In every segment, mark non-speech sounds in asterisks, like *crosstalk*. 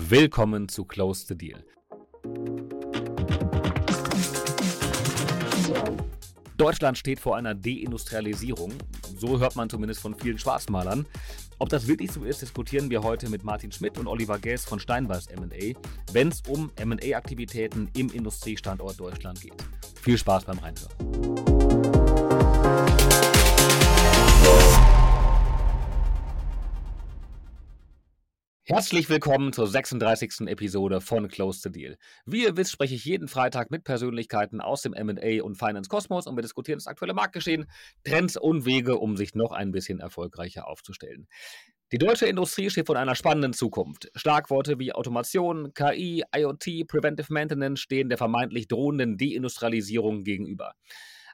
Willkommen zu Close the Deal. Deutschland steht vor einer Deindustrialisierung. So hört man zumindest von vielen Schwarzmalern. Ob das wirklich so ist, diskutieren wir heute mit Martin Schmidt und Oliver Gess von Steinbeiß MA, wenn es um MA-Aktivitäten im Industriestandort Deutschland geht. Viel Spaß beim Reinhören. Herzlich willkommen zur 36. Episode von Close the Deal. Wie ihr wisst, spreche ich jeden Freitag mit Persönlichkeiten aus dem MA und Finance Kosmos und wir diskutieren das aktuelle Marktgeschehen, Trends und Wege, um sich noch ein bisschen erfolgreicher aufzustellen. Die deutsche Industrie steht vor einer spannenden Zukunft. Schlagworte wie Automation, KI, IoT, Preventive Maintenance stehen der vermeintlich drohenden Deindustrialisierung gegenüber.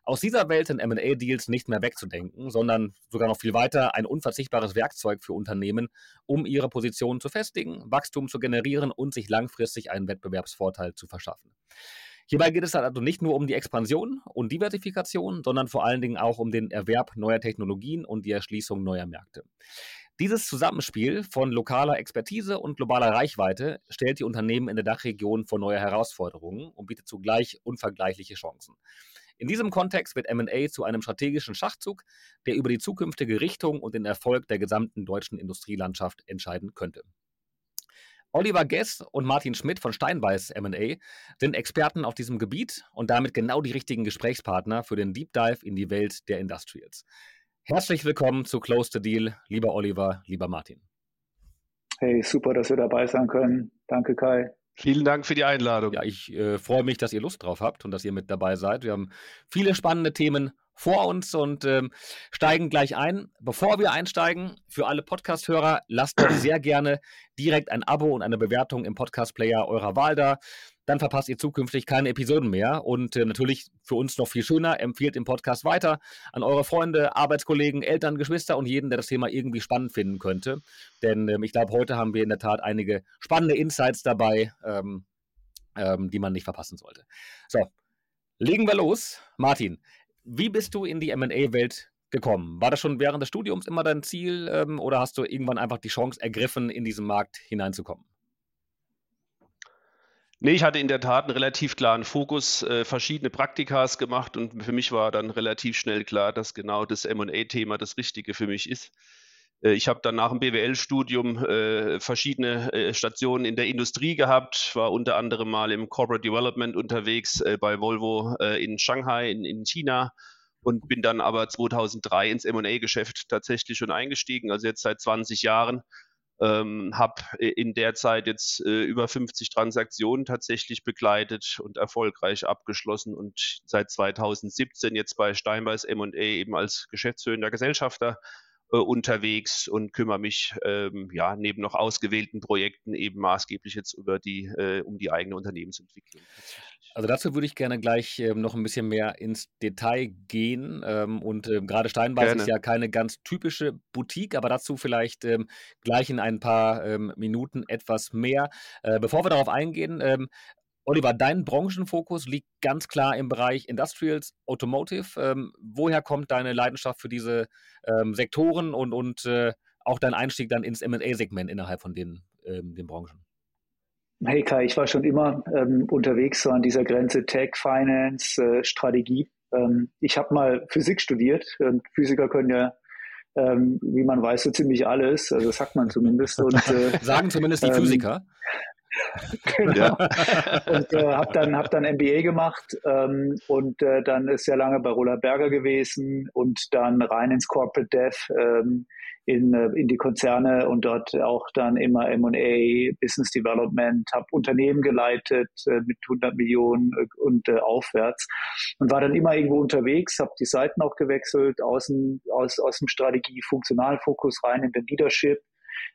Aus dieser Welt sind MA-Deals nicht mehr wegzudenken, sondern sogar noch viel weiter ein unverzichtbares Werkzeug für Unternehmen, um ihre Position zu festigen, Wachstum zu generieren und sich langfristig einen Wettbewerbsvorteil zu verschaffen. Hierbei geht es also nicht nur um die Expansion und Diversifikation, sondern vor allen Dingen auch um den Erwerb neuer Technologien und die Erschließung neuer Märkte. Dieses Zusammenspiel von lokaler Expertise und globaler Reichweite stellt die Unternehmen in der Dachregion vor neue Herausforderungen und bietet zugleich unvergleichliche Chancen. In diesem Kontext wird MA zu einem strategischen Schachzug, der über die zukünftige Richtung und den Erfolg der gesamten deutschen Industrielandschaft entscheiden könnte. Oliver Guess und Martin Schmidt von Steinbeiß MA sind Experten auf diesem Gebiet und damit genau die richtigen Gesprächspartner für den Deep Dive in die Welt der Industrials. Herzlich willkommen zu Close the Deal, lieber Oliver, lieber Martin. Hey, super, dass wir dabei sein können. Danke, Kai. Vielen Dank für die Einladung. Ja, ich äh, freue mich, dass ihr Lust drauf habt und dass ihr mit dabei seid. Wir haben viele spannende Themen vor uns und ähm, steigen gleich ein. Bevor wir einsteigen, für alle Podcast-Hörer, lasst doch sehr gerne direkt ein Abo und eine Bewertung im Podcast-Player eurer Wahl da dann verpasst ihr zukünftig keine Episoden mehr. Und äh, natürlich für uns noch viel schöner, empfiehlt den Podcast weiter an eure Freunde, Arbeitskollegen, Eltern, Geschwister und jeden, der das Thema irgendwie spannend finden könnte. Denn ähm, ich glaube, heute haben wir in der Tat einige spannende Insights dabei, ähm, ähm, die man nicht verpassen sollte. So, legen wir los. Martin, wie bist du in die MA-Welt gekommen? War das schon während des Studiums immer dein Ziel ähm, oder hast du irgendwann einfach die Chance ergriffen, in diesen Markt hineinzukommen? Nee, ich hatte in der Tat einen relativ klaren Fokus, äh, verschiedene Praktikas gemacht und für mich war dann relativ schnell klar, dass genau das MA-Thema das Richtige für mich ist. Äh, ich habe dann nach dem BWL-Studium äh, verschiedene äh, Stationen in der Industrie gehabt, war unter anderem mal im Corporate Development unterwegs äh, bei Volvo in Shanghai in, in China und bin dann aber 2003 ins M&A-Geschäft tatsächlich schon eingestiegen, also jetzt seit 20 Jahren ähm, habe in der Zeit jetzt äh, über 50 Transaktionen tatsächlich begleitet und erfolgreich abgeschlossen und seit 2017 jetzt bei Steinbeiß M&A eben als geschäftsführender Gesellschafter äh, unterwegs und kümmere mich ähm, ja neben noch ausgewählten Projekten eben maßgeblich jetzt über die äh, um die eigene Unternehmensentwicklung. Also dazu würde ich gerne gleich ähm, noch ein bisschen mehr ins Detail gehen. Ähm, und ähm, gerade Steinbeiß gerne. ist ja keine ganz typische Boutique, aber dazu vielleicht ähm, gleich in ein paar ähm, Minuten etwas mehr. Äh, bevor wir darauf eingehen, ähm, Oliver, dein Branchenfokus liegt ganz klar im Bereich Industrials, Automotive. Ähm, woher kommt deine Leidenschaft für diese ähm, Sektoren und, und äh, auch dein Einstieg dann ins MA-Segment innerhalb von den, ähm, den Branchen? Hey Kai, ich war schon immer ähm, unterwegs so an dieser Grenze Tech, Finance, äh, Strategie. Ähm, ich habe mal Physik studiert und Physiker können ja ähm, wie man weiß, so ziemlich alles. Also das sagt man zumindest. Und, äh, *laughs* Sagen zumindest die Physiker. Genau. und äh, habe dann, hab dann MBA gemacht ähm, und äh, dann ist sehr lange bei Roland Berger gewesen und dann rein ins Corporate Dev ähm, in, äh, in die Konzerne und dort auch dann immer M&A, Business Development, habe Unternehmen geleitet äh, mit 100 Millionen äh, und äh, aufwärts und war dann immer irgendwo unterwegs, habe die Seiten auch gewechselt, aus dem, aus, aus dem Strategie-Funktionalfokus rein in den Leadership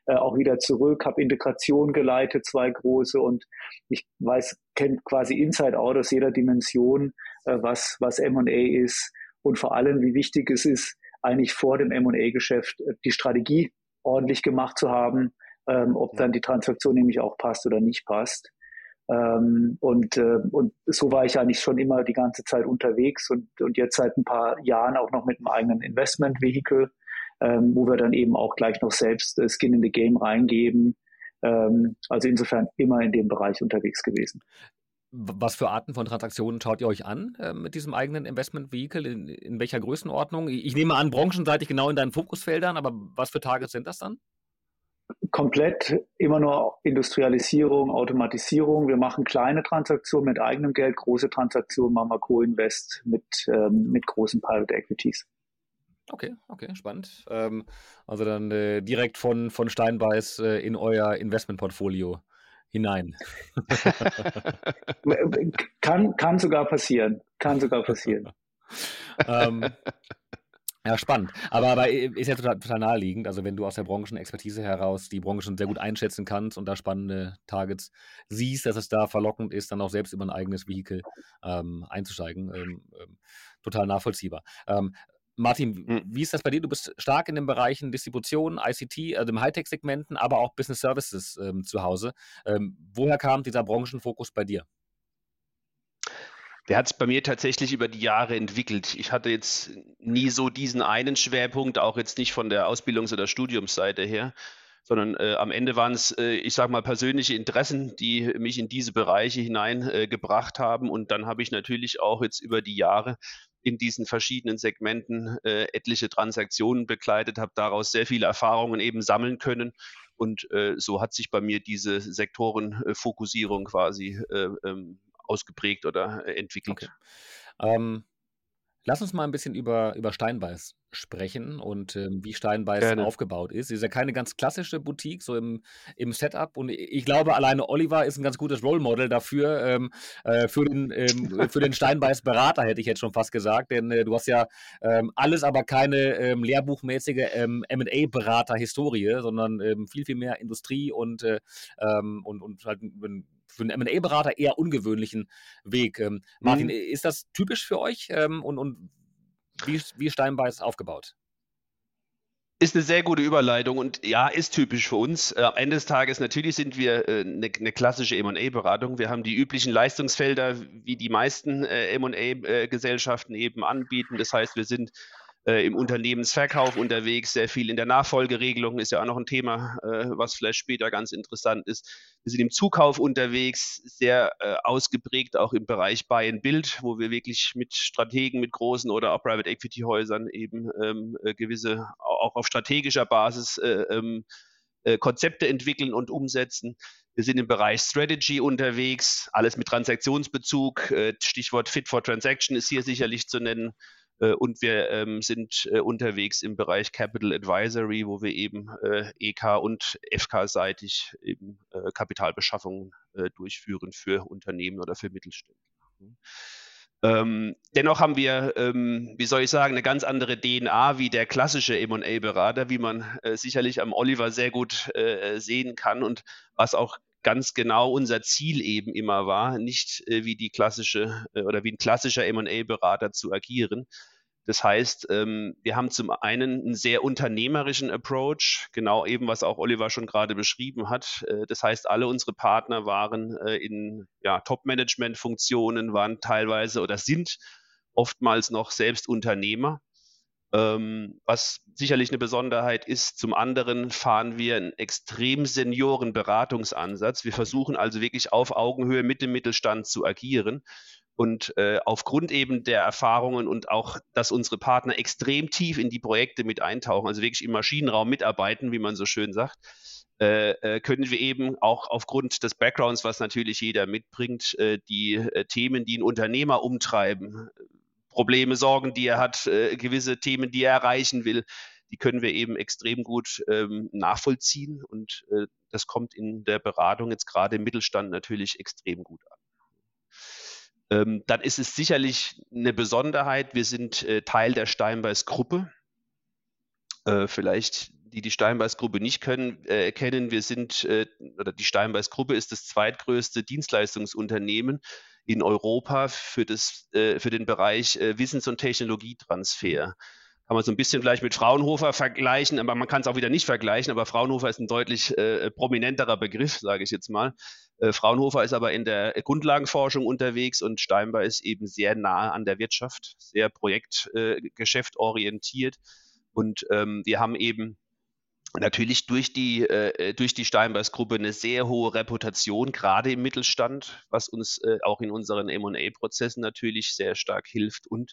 äh, auch wieder zurück, habe Integration geleitet, zwei große und ich weiß, kenne quasi Inside Out aus jeder Dimension, äh, was, was M&A ist. Und vor allem, wie wichtig es ist, eigentlich vor dem M&A-Geschäft äh, die Strategie ordentlich gemacht zu haben, ähm, ob dann die Transaktion nämlich auch passt oder nicht passt. Ähm, und, äh, und so war ich eigentlich schon immer die ganze Zeit unterwegs und, und jetzt seit ein paar Jahren auch noch mit einem eigenen Investment-Vehikel, ähm, wo wir dann eben auch gleich noch selbst äh, Skin in the Game reingeben Ähm, also insofern immer in dem Bereich unterwegs gewesen. Was für Arten von Transaktionen schaut ihr euch an äh, mit diesem eigenen Investment Vehicle? In, in, welcher Größenordnung? Ich nehme an, branchenseitig genau in deinen Fokusfeldern, aber was für Targets sind das dann? Komplett immer nur Industrialisierung, Automatisierung. Wir machen kleine Transaktionen mit eigenem Geld, große Transaktionen machen wir Co-Invest mit, ähm, mit großen Private Equities. Okay, okay, spannend. Ähm, also dann äh, direkt von, von Steinbeiß äh, in euer Investmentportfolio hinein. *laughs* kann, kann sogar passieren. Kann sogar passieren. *laughs* ähm, ja, spannend. Aber, aber ist ja total, total naheliegend. Also, wenn du aus der Branchenexpertise heraus die Branche schon sehr gut einschätzen kannst und da spannende Targets siehst, dass es da verlockend ist, dann auch selbst über ein eigenes Vehikel ähm, einzusteigen. Ähm, ähm, total nachvollziehbar. Martin, hm. wie ist das bei dir? Du bist stark in den Bereichen Distribution, ICT, also im Hightech-Segmenten, aber auch Business Services ähm, zu Hause. Ähm, woher kam dieser Branchenfokus bei dir? Der hat es bei mir tatsächlich über die Jahre entwickelt. Ich hatte jetzt nie so diesen einen Schwerpunkt, auch jetzt nicht von der Ausbildungs- oder Studiumsseite her, sondern äh, am Ende waren es, äh, ich sage mal, persönliche Interessen, die mich in diese Bereiche hineingebracht äh, haben. Und dann habe ich natürlich auch jetzt über die Jahre in diesen verschiedenen Segmenten äh, etliche Transaktionen begleitet, habe daraus sehr viele Erfahrungen eben sammeln können. Und äh, so hat sich bei mir diese Sektorenfokussierung quasi äh, ähm, ausgeprägt oder äh, entwickelt. Okay. Ähm, Lass uns mal ein bisschen über, über Steinbeiß sprechen und ähm, wie Steinbeiß Gerne. aufgebaut ist. Ist ja keine ganz klassische Boutique, so im, im Setup. Und ich glaube, alleine Oliver ist ein ganz gutes Role Model dafür, ähm, äh, für den, ähm, für den Steinbeiß-Berater, hätte ich jetzt schon fast gesagt. Denn äh, du hast ja ähm, alles, aber keine ähm, lehrbuchmäßige ähm, MA-Berater-Historie, sondern viel, viel mehr Industrie und, äh, und, und halt ein für einen MA-Berater eher ungewöhnlichen Weg. Ähm, Martin, mhm. ist das typisch für euch ähm, und, und wie, wie Steinbeiß aufgebaut? Ist eine sehr gute Überleitung und ja, ist typisch für uns. Äh, am Ende des Tages natürlich sind wir äh, eine, eine klassische M&A-Beratung. Wir haben die üblichen Leistungsfelder, wie die meisten äh, M&A-Gesellschaften eben anbieten. Das heißt, wir sind äh, im Unternehmensverkauf unterwegs, sehr viel in der Nachfolgeregelung, ist ja auch noch ein Thema, äh, was vielleicht später ganz interessant ist. Wir sind im Zukauf unterwegs, sehr äh, ausgeprägt auch im Bereich Buy and Build, wo wir wirklich mit Strategen, mit großen oder auch Private Equity Häusern eben ähm, äh, gewisse, auch auf strategischer Basis äh, ähm, äh, Konzepte entwickeln und umsetzen. Wir sind im Bereich Strategy unterwegs, alles mit Transaktionsbezug. Stichwort Fit for Transaction ist hier sicherlich zu nennen. Äh, und wir ähm, sind äh, unterwegs im Bereich Capital Advisory, wo wir eben äh, EK und FK-seitig eben äh, Kapitalbeschaffungen äh, durchführen für Unternehmen oder für Mittelständler. Ähm, dennoch haben wir, ähm, wie soll ich sagen, eine ganz andere DNA wie der klassische M&A-Berater, wie man äh, sicherlich am Oliver sehr gut sehen kann und was auch ganz genau unser Ziel eben immer war, nicht äh, wie die klassische äh, oder wie ein klassischer M&A-Berater zu agieren. Das heißt, ähm, wir haben zum einen einen sehr unternehmerischen Approach, genau eben, was auch Oliver schon gerade beschrieben hat. Äh, das heißt, alle unsere Partner waren äh, in ja, Top-Management-Funktionen, waren teilweise oder sind oftmals noch selbst Unternehmer ähm, was sicherlich eine Besonderheit ist. Zum anderen fahren wir einen extrem senioren Beratungsansatz. Wir versuchen also wirklich auf Augenhöhe mit dem Mittelstand zu agieren. Und äh, aufgrund eben der Erfahrungen und auch, dass unsere Partner extrem tief in die Projekte mit eintauchen, also wirklich im Maschinenraum mitarbeiten, wie man so schön sagt, äh, äh können wir eben auch aufgrund des Backgrounds, was natürlich jeder mitbringt, äh, die äh, Themen, die einen Unternehmer umtreiben, Probleme, Sorgen, die er hat, äh, gewisse Themen, die er erreichen will, die können wir eben extrem gut ähm, nachvollziehen und äh, das kommt in der Beratung jetzt gerade im Mittelstand natürlich extrem gut an. Ähm, dann ist es sicherlich eine Besonderheit, wir sind äh, Teil der Steinbeiß-Gruppe. Äh, vielleicht die die Steinbeiß-Gruppe nicht können, äh, kennen, wir sind, äh, oder die Steinbeiß-Gruppe ist das zweitgrößte Dienstleistungsunternehmen in Europa für, das, äh, für den Bereich äh, Wissens- und Technologietransfer. Kann man so ein bisschen vielleicht mit Fraunhofer vergleichen, aber man kann es auch wieder nicht vergleichen. Aber Fraunhofer ist ein deutlich äh, prominenterer Begriff, sage ich jetzt mal. Äh, Fraunhofer ist aber in der Grundlagenforschung unterwegs und Steinbar ist eben sehr nahe an der Wirtschaft, sehr projektgeschäft orientiert. Und ähm, wir haben eben natürlich durch die, äh, durch die Steinbeiß-Gruppe eine sehr hohe Reputation, gerade im Mittelstand, was uns äh, auch in unseren M&A-Prozessen natürlich sehr stark hilft. Und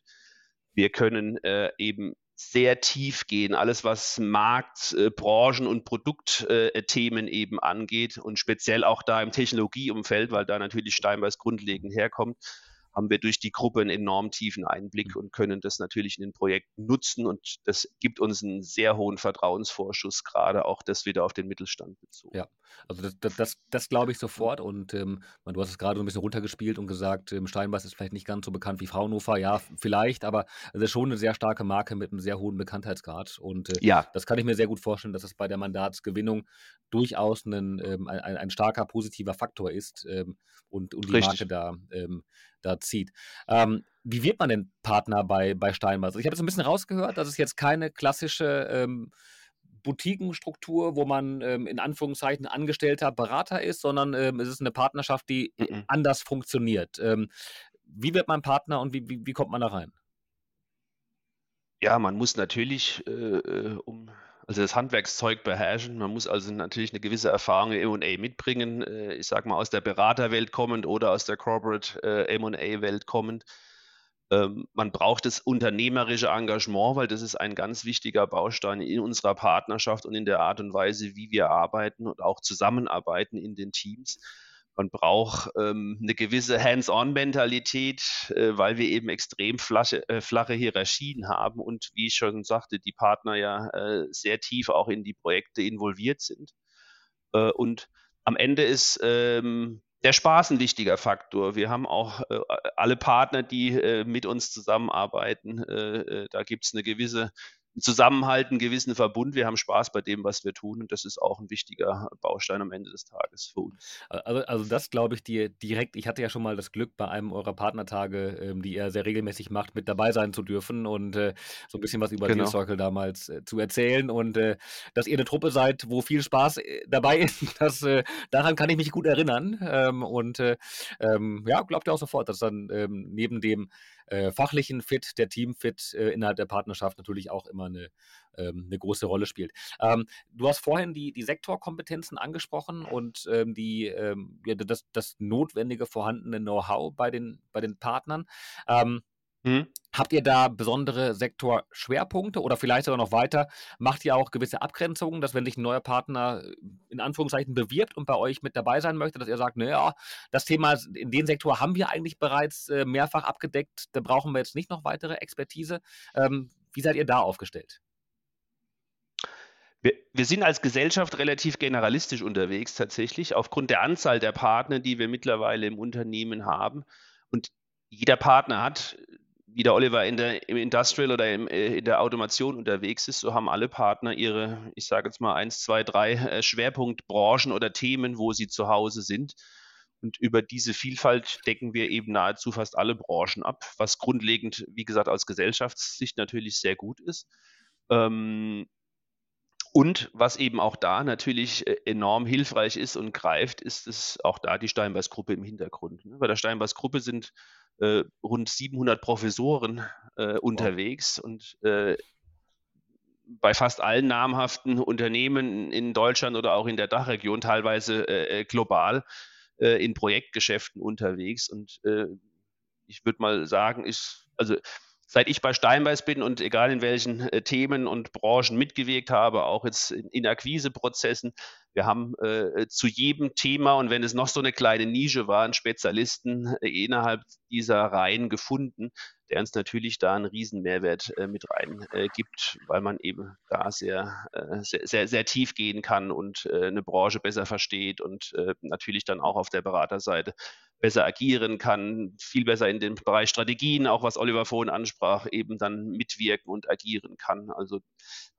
wir können äh, eben sehr tief gehen, alles was Markt, äh, Branchen und Produktthemen äh, eben angeht und speziell auch da im Technologieumfeld, weil da natürlich Steinbeiß grundlegend herkommt haben wir durch die Gruppe einen enorm tiefen Einblick mhm. und können das natürlich in den Projekten nutzen. Und das gibt uns einen sehr hohen Vertrauensvorschuss, gerade auch das wieder auf den Mittelstand bezogen. Ja, also das, das, das, das glaube ich sofort. Und ähm, du hast es gerade so ein bisschen runtergespielt und gesagt, ähm, Steinbeiß ist vielleicht nicht ganz so bekannt wie Fraunhofer. Ja, vielleicht, aber es ist schon eine sehr starke Marke mit einem sehr hohen Bekanntheitsgrad. Und äh, ja. das kann ich mir sehr gut vorstellen, dass es bei der Mandatsgewinnung durchaus ein, ähm, ein, ein, starker positiver Faktor ist ähm, und, und die Richtig. Marke da, ähm, da zieht. Ähm, wie wird man denn Partner bei, bei Steinbeiß? Ich habe jetzt ein bisschen rausgehört, dass es jetzt keine klassische ähm, Boutiquenstruktur, wo man ähm, in Anführungszeichen Angestellter Berater ist, sondern ähm, es ist eine Partnerschaft, die mhm. anders funktioniert. Ähm, wie wird man Partner und wie, wie, wie, kommt man da rein? Ja, man muss natürlich, äh, äh um also das Handwerkszeug beherrschen. Man muss also natürlich eine gewisse Erfahrung im M&A mitbringen. Äh, ich sage mal aus der Beraterwelt kommend oder aus der Corporate äh, M&A-Welt kommend. Ähm, man braucht das unternehmerische Engagement, weil das ist ein ganz wichtiger Baustein in unserer Partnerschaft und in der Art und Weise, wie wir arbeiten und auch zusammenarbeiten in den Teams. Man braucht ähm, eine gewisse Hands-on-Mentalität, äh, weil wir eben extrem flache, äh, flache Hierarchien haben und wie ich schon sagte, die Partner ja äh, sehr tief auch in die Projekte involviert sind. Äh, und am Ende ist ähm, der Spaß ein wichtiger Faktor. Wir haben auch äh, alle Partner, die äh, mit uns zusammenarbeiten. da gibt es eine gewisse Zusammenhalt, einen gewissen Verbund. Wir haben Spaß bei dem, was wir tun. Und das ist auch ein wichtiger Baustein am Ende des Tages für uns. Also, also das glaube ich dir direkt. Ich hatte ja schon mal das Glück, bei einem eurer Partnertage, ähm, die er sehr regelmäßig macht, mit dabei sein zu dürfen und äh, so ein bisschen was über genau. Deal Circle damals äh, zu erzählen. Und äh, dass ihr eine Truppe seid, wo viel Spaß äh, dabei *laughs* ist, das, äh, daran kann ich mich gut erinnern. Ähm, und äh, ähm, ja, glaubt ihr auch sofort, dass dann ähm, neben dem äh, fachlichen Fit, der Teamfit äh, innerhalb der Partnerschaft natürlich auch immer eine, ähm, eine große Rolle spielt. Ähm, du hast vorhin die, die Sektorkompetenzen angesprochen und ähm, die, ähm, ja, das, das notwendige vorhandene Know-how bei den, bei den Partnern. Ähm, Mhm. Habt ihr da besondere Sektorschwerpunkte oder vielleicht sogar noch weiter? Macht ihr auch gewisse Abgrenzungen, dass wenn sich ein neuer Partner äh, in Anführungszeichen bewirbt und bei euch mit dabei sein möchte, dass ihr sagt, naja, das Thema in den Sektor haben wir eigentlich bereits äh, mehrfach abgedeckt, da brauchen wir jetzt nicht noch weitere Expertise. Ähm, wie seid ihr da aufgestellt? Wir, wir, sind als Gesellschaft relativ generalistisch unterwegs tatsächlich, aufgrund der Anzahl der Partner, die wir mittlerweile im Unternehmen haben. Und jeder Partner hat wie der Oliver in der, im Industrial oder im, äh, in der Automation unterwegs ist, so haben alle Partner ihre, ich sage jetzt mal eins, zwei, drei äh, Schwerpunktbranchen oder Themen, wo sie zu Hause sind. Und über diese Vielfalt decken wir eben nahezu fast alle Branchen ab, was grundlegend, wie gesagt, aus Gesellschaftssicht natürlich sehr gut ist. Ähm, und was eben auch da natürlich äh, enorm hilfreich ist und greift, ist es auch da die Steinbeiß-Gruppe im Hintergrund. Ne? Bei der Steinbeiß-Gruppe sind äh, rund 700 Professoren äh, unterwegs und äh, bei fast allen namhaften Unternehmen in Deutschland oder auch in der Dachregion, teilweise äh, äh, global, äh, in Projektgeschäften unterwegs. Und ich würde mal sagen, ich, also seit ich bei Steinbeiß bin und egal in welchen äh, Themen und Branchen mitgewirkt habe, auch jetzt in, in Akquiseprozessen, wir haben äh, zu jedem Thema und wenn es noch so eine kleine Nische war, einen Spezialisten äh, innerhalb dieser Reihen gefunden, der uns natürlich da einen riesen Mehrwert äh, mit rein äh, gibt, weil man eben da sehr, äh, sehr, sehr, sehr, tief gehen kann und eine Branche besser versteht und natürlich dann auch auf der Beraterseite besser agieren kann, viel besser in dem Bereich Strategien, auch was Oliver vorhin ansprach, eben dann mitwirken und agieren kann. Also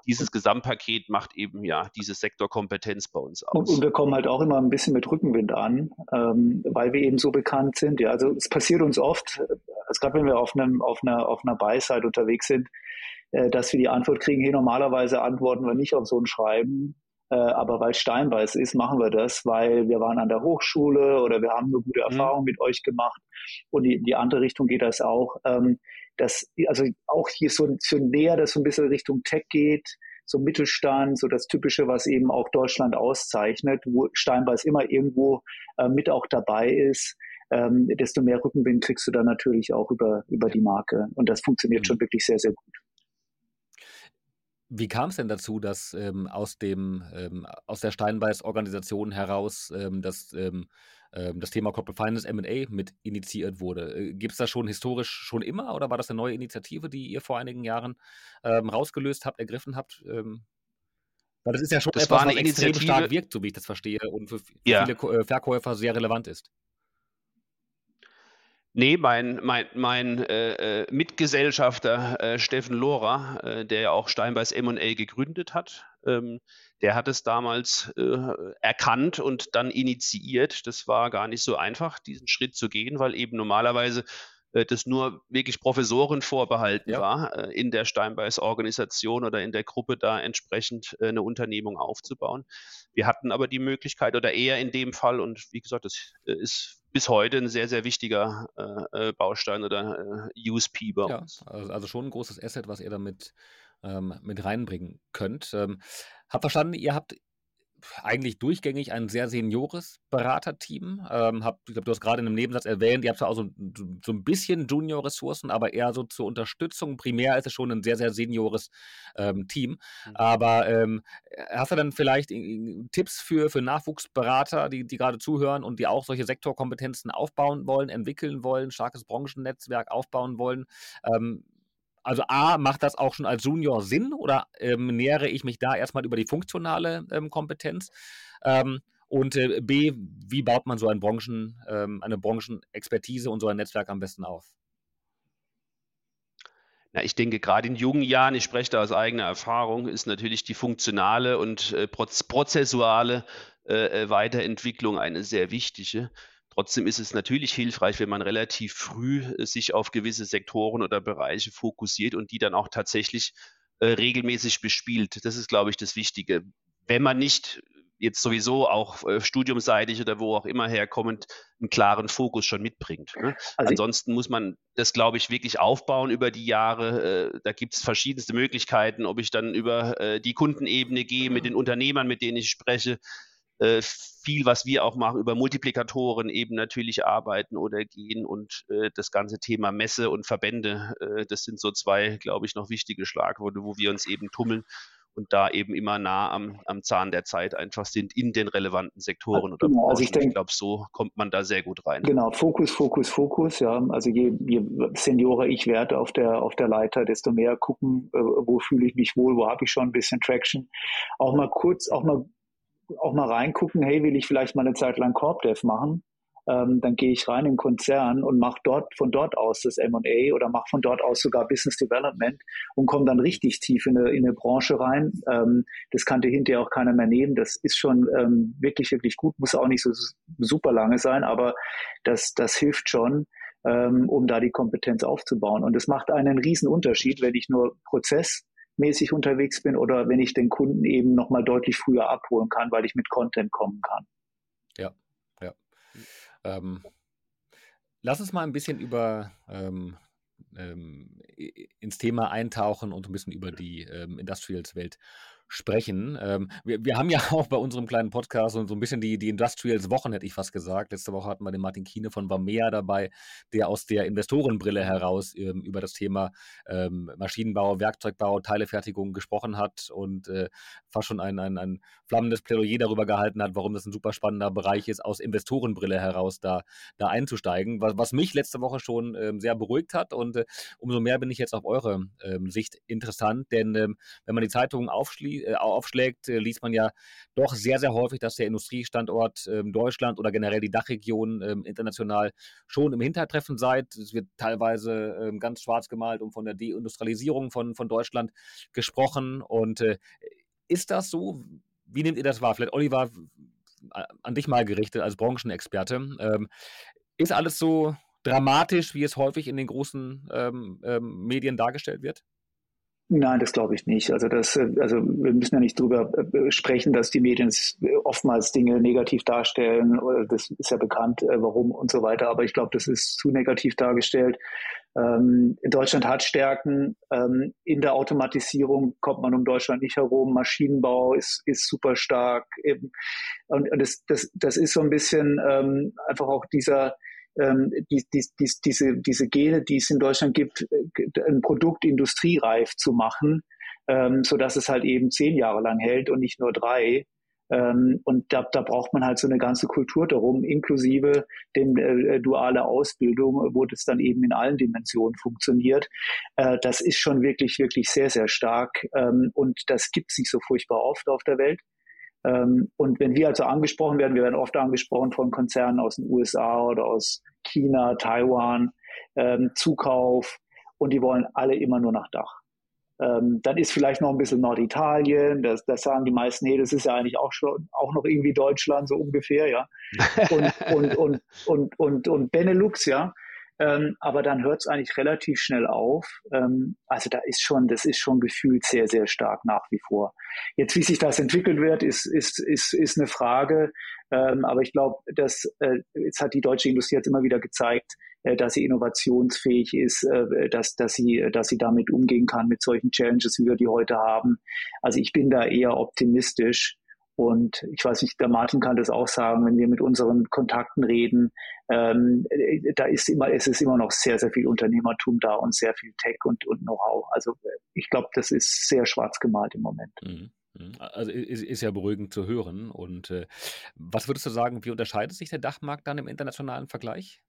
dieses Gesamtpaket macht eben ja diese Sektorkompetenz bei uns aus. Und, wir kommen halt auch immer ein bisschen mit Rückenwind an, ähm, weil wir eben so bekannt sind. Ja, also es passiert uns oft, also gerade wenn wir auf einem auf einer auf einer Buy-Side unterwegs sind, äh, dass wir die Antwort kriegen, hey, normalerweise antworten wir nicht auf so ein Schreiben, äh, aber weil Steinbeiß ist, machen wir das, weil wir waren an der Hochschule oder wir haben eine gute. Erfahrung mhm. mit euch gemacht. Und die, die andere Richtung geht das auch. Ähm, dass, also auch hier so, so näher, dass so ein bisschen Richtung Tech geht, so Mittelstand, so das Typische, was eben auch Deutschland auszeichnet, wo Steinbeiß immer irgendwo äh, mit auch dabei ist, ähm, desto mehr Rückenwind kriegst du dann natürlich auch über, über die Marke. Und das funktioniert mhm. schon wirklich sehr, sehr gut. Wie kam es denn dazu, dass ähm, aus, dem, ähm, aus der Steinbeiß-Organisation heraus ähm, das, ähm, ähm, das Thema Corporate Finance M&A mit initiiert wurde? Äh, Gibt es das schon historisch schon immer oder war das eine neue Initiative, die ihr vor einigen Jahren ähm, rausgelöst habt, ergriffen habt? weil das ist ja schon das etwas, was extrem stark wirkt, so wie ich das verstehe, und für, für ja. viele äh, Verkäufer sehr relevant ist. Nee, mein, mein, mein äh, äh, Mitgesellschafter äh, Steffen Lohrer, äh, der ja auch Steinbeiß M&A gegründet hat, ähm, der hat es damals äh, erkannt und dann initiiert. Das war gar nicht so einfach, diesen Schritt zu gehen, weil eben normalerweise das nur wirklich Professoren vorbehalten ja. war, äh, in der Steinbeiß-Organisation oder in der Gruppe da entsprechend äh, eine Unternehmung aufzubauen. Wir hatten aber die Möglichkeit oder eher in dem Fall, und wie gesagt, das ist bis heute ein sehr, sehr wichtiger Baustein oder USP bei uns. Ja, also, also schon ein großes Asset, was ihr damit ähm, mit reinbringen könnt. Ähm, hab verstanden, ihr habt eigentlich durchgängig ein sehr seniores Beraterteam. Ähm, hab, ich glaube, du hast gerade in einem Nebensatz erwähnt, ihr habt zwar auch so, so ein bisschen Junior-Ressourcen, aber eher so zur Unterstützung. Primär ist es schon ein sehr, sehr seniores ähm, Team. Mhm. Aber ähm, hast du dann vielleicht Tipps für, für Nachwuchsberater, die, die gerade zuhören und die auch solche Sektorkompetenzen aufbauen wollen, entwickeln wollen, starkes Branchennetzwerk aufbauen wollen? Ähm, also A, macht das auch schon als Junior Sinn oder ähm, nähere ich mich da erstmal über die funktionale ähm, Kompetenz? Ähm, und äh, B, wie baut man so ein Branchen, ähm, eine Branchenexpertise und so ein Netzwerk am besten auf? Na, ich denke, gerade in jungen Jahren, ich spreche da aus eigener Erfahrung, ist natürlich die funktionale und äh, prozessuale äh, äh, Weiterentwicklung eine sehr wichtige. Trotzdem ist es natürlich hilfreich, wenn man relativ früh äh, sich auf gewisse Sektoren oder Bereiche fokussiert und die dann auch tatsächlich äh, regelmäßig bespielt. Das ist, glaube ich, das Wichtige. Wenn man nicht jetzt sowieso auch äh, studiumseitig oder wo auch immer herkommend einen klaren Fokus schon mitbringt. Ne? Also Ansonsten muss man das, glaube ich, wirklich aufbauen über die Jahre. Äh, da gibt es verschiedenste Möglichkeiten, ob ich dann über äh, die Kundenebene gehe, mit den Unternehmern, mit denen ich spreche, äh, viel, was wir auch machen, über Multiplikatoren eben natürlich arbeiten oder gehen und äh, das ganze Thema Messe und Verbände, äh, das sind so zwei, glaube ich, noch wichtige Schlagworte, wo wir uns eben tummeln und da eben immer nah am, am Zahn der Zeit einfach sind in den relevanten Sektoren oder genau, also ich, ich glaube, so kommt man da sehr gut rein. Genau, Fokus, Fokus, Fokus, ja. Also je, je Seniorer ich werde auf der, auf der Leiter, desto mehr gucken, äh, wo fühle ich mich wohl, wo habe ich schon ein bisschen Traction. Auch mal kurz, auch mal auch mal reingucken, hey, will ich vielleicht mal eine Zeit lang CorpDev machen? Ähm, dann gehe ich rein in den Konzern und mache dort von dort aus das M&A oder mache von dort aus sogar Business Development und komme dann richtig tief in eine, in eine Branche rein. Ähm, das kannte hinterher auch keiner mehr nehmen. Das ist schon ähm, wirklich, wirklich gut. Muss auch nicht so super lange sein, aber das, das hilft schon, ähm, um da die Kompetenz aufzubauen. Und es macht einen riesen Unterschied, wenn ich nur Prozess mäßig unterwegs bin oder wenn ich den Kunden eben nochmal deutlich früher abholen kann, weil ich mit Content kommen kann. Ja, ja. Ähm, lass uns mal ein bisschen über ähm, ähm, ins Thema eintauchen und ein bisschen über die ähm, Industrials-Welt sprechen. Ähm, wir, wir haben ja *laughs* auch bei unserem kleinen Podcast so, so ein bisschen die, die Industrials-Wochen, hätte ich fast gesagt. Letzte Woche hatten wir den Martin Kiene von Vamea dabei, der aus der Investorenbrille heraus ähm, über das Thema ähm, Maschinenbau, Werkzeugbau, Teilefertigung gesprochen hat und äh, fast schon ein, ein, ein flammendes Plädoyer darüber gehalten hat, warum das ein super spannender Bereich ist, aus Investorenbrille heraus da, da einzusteigen, was, was mich letzte Woche schon ähm, sehr beruhigt hat und äh, umso mehr bin ich jetzt auf eure ähm, Sicht interessant, denn ähm, wenn man die Zeitungen aufschließt, aufschlägt, äh, liest man ja doch sehr, sehr häufig, dass der Industriestandort ähm, Deutschland oder generell die Dachregion ähm, international schon im Hintertreffen seid. Es wird teilweise ähm, ganz schwarz gemalt und von der Deindustrialisierung von, von Deutschland gesprochen. Und äh, ist das so? Wie nehmt ihr das wahr? Vielleicht, Oliver, an dich mal gerichtet als Branchenexperte. ist alles so dramatisch, wie es häufig in den großen ähm, ähm, Medien dargestellt wird? Nein, das glaube ich nicht. Also das, äh, also wir müssen ja nicht darüber äh, sprechen, dass die Medien oftmals Dinge negativ darstellen. Das ist ja bekannt, äh, warum und so weiter. Aber ich glaube, das ist zu negativ dargestellt. Ähm, Deutschland hat Stärken. Ähm, in der Automatisierung kommt man um Deutschland nicht herum. Maschinenbau ist, ist super stark. Und, und das, das, das ist so ein bisschen ähm, einfach auch dieser, ähm, die, die, die, diese, diese Gene, die es in Deutschland gibt, äh, ein Produkt industriereif zu machen, ähm, so dass es halt eben zehn Jahre lang hält und nicht nur drei. Ähm, und da, da braucht man halt so eine ganze Kultur darum, inklusive dem äh, äh, duale Ausbildung, wo das dann eben in allen Dimensionen funktioniert. Äh, das ist schon wirklich, wirklich sehr, sehr stark. Ähm, und das gibt es nicht so furchtbar oft auf der Welt. Ähm, und wenn wir also angesprochen werden, wir werden oft angesprochen von Konzernen aus den USA oder aus China, Taiwan, ähm, Zukauf, und die wollen alle immer nur nach Dach. Ähm, dann ist vielleicht noch ein bisschen Norditalien, das, das sagen die meisten, nee, das ist ja eigentlich auch schon auch noch irgendwie Deutschland, so ungefähr, ja. *laughs* Und, und, und, und, und, und Benelux, ja. Ähm, aber dann hört es eigentlich relativ schnell auf. Ähm, also da ist schon, das ist schon gefühlt sehr, sehr stark nach wie vor. Jetzt, wie sich das entwickelt wird, ist, ist, ist, ist eine Frage. Ähm, aber ich glaube, dass äh, jetzt hat die deutsche Industrie jetzt immer wieder gezeigt, äh, dass sie innovationsfähig ist, äh, dass, dass, sie, dass sie damit umgehen kann mit solchen Challenges, wie wir die heute haben. Also ich bin da eher optimistisch. Und ich weiß nicht, der Martin kann das auch sagen, wenn wir mit unseren Kontakten reden, ähm, da ist immer, es ist immer noch sehr, sehr viel Unternehmertum da und sehr viel Tech und, und Know-how. Also ich glaube, das ist sehr schwarz gemalt im Moment. Mhm. mhm. Also ist, ist, ja beruhigend zu hören. Und äh, was würdest du sagen, wie unterscheidet sich der Dachmarkt dann im internationalen Vergleich?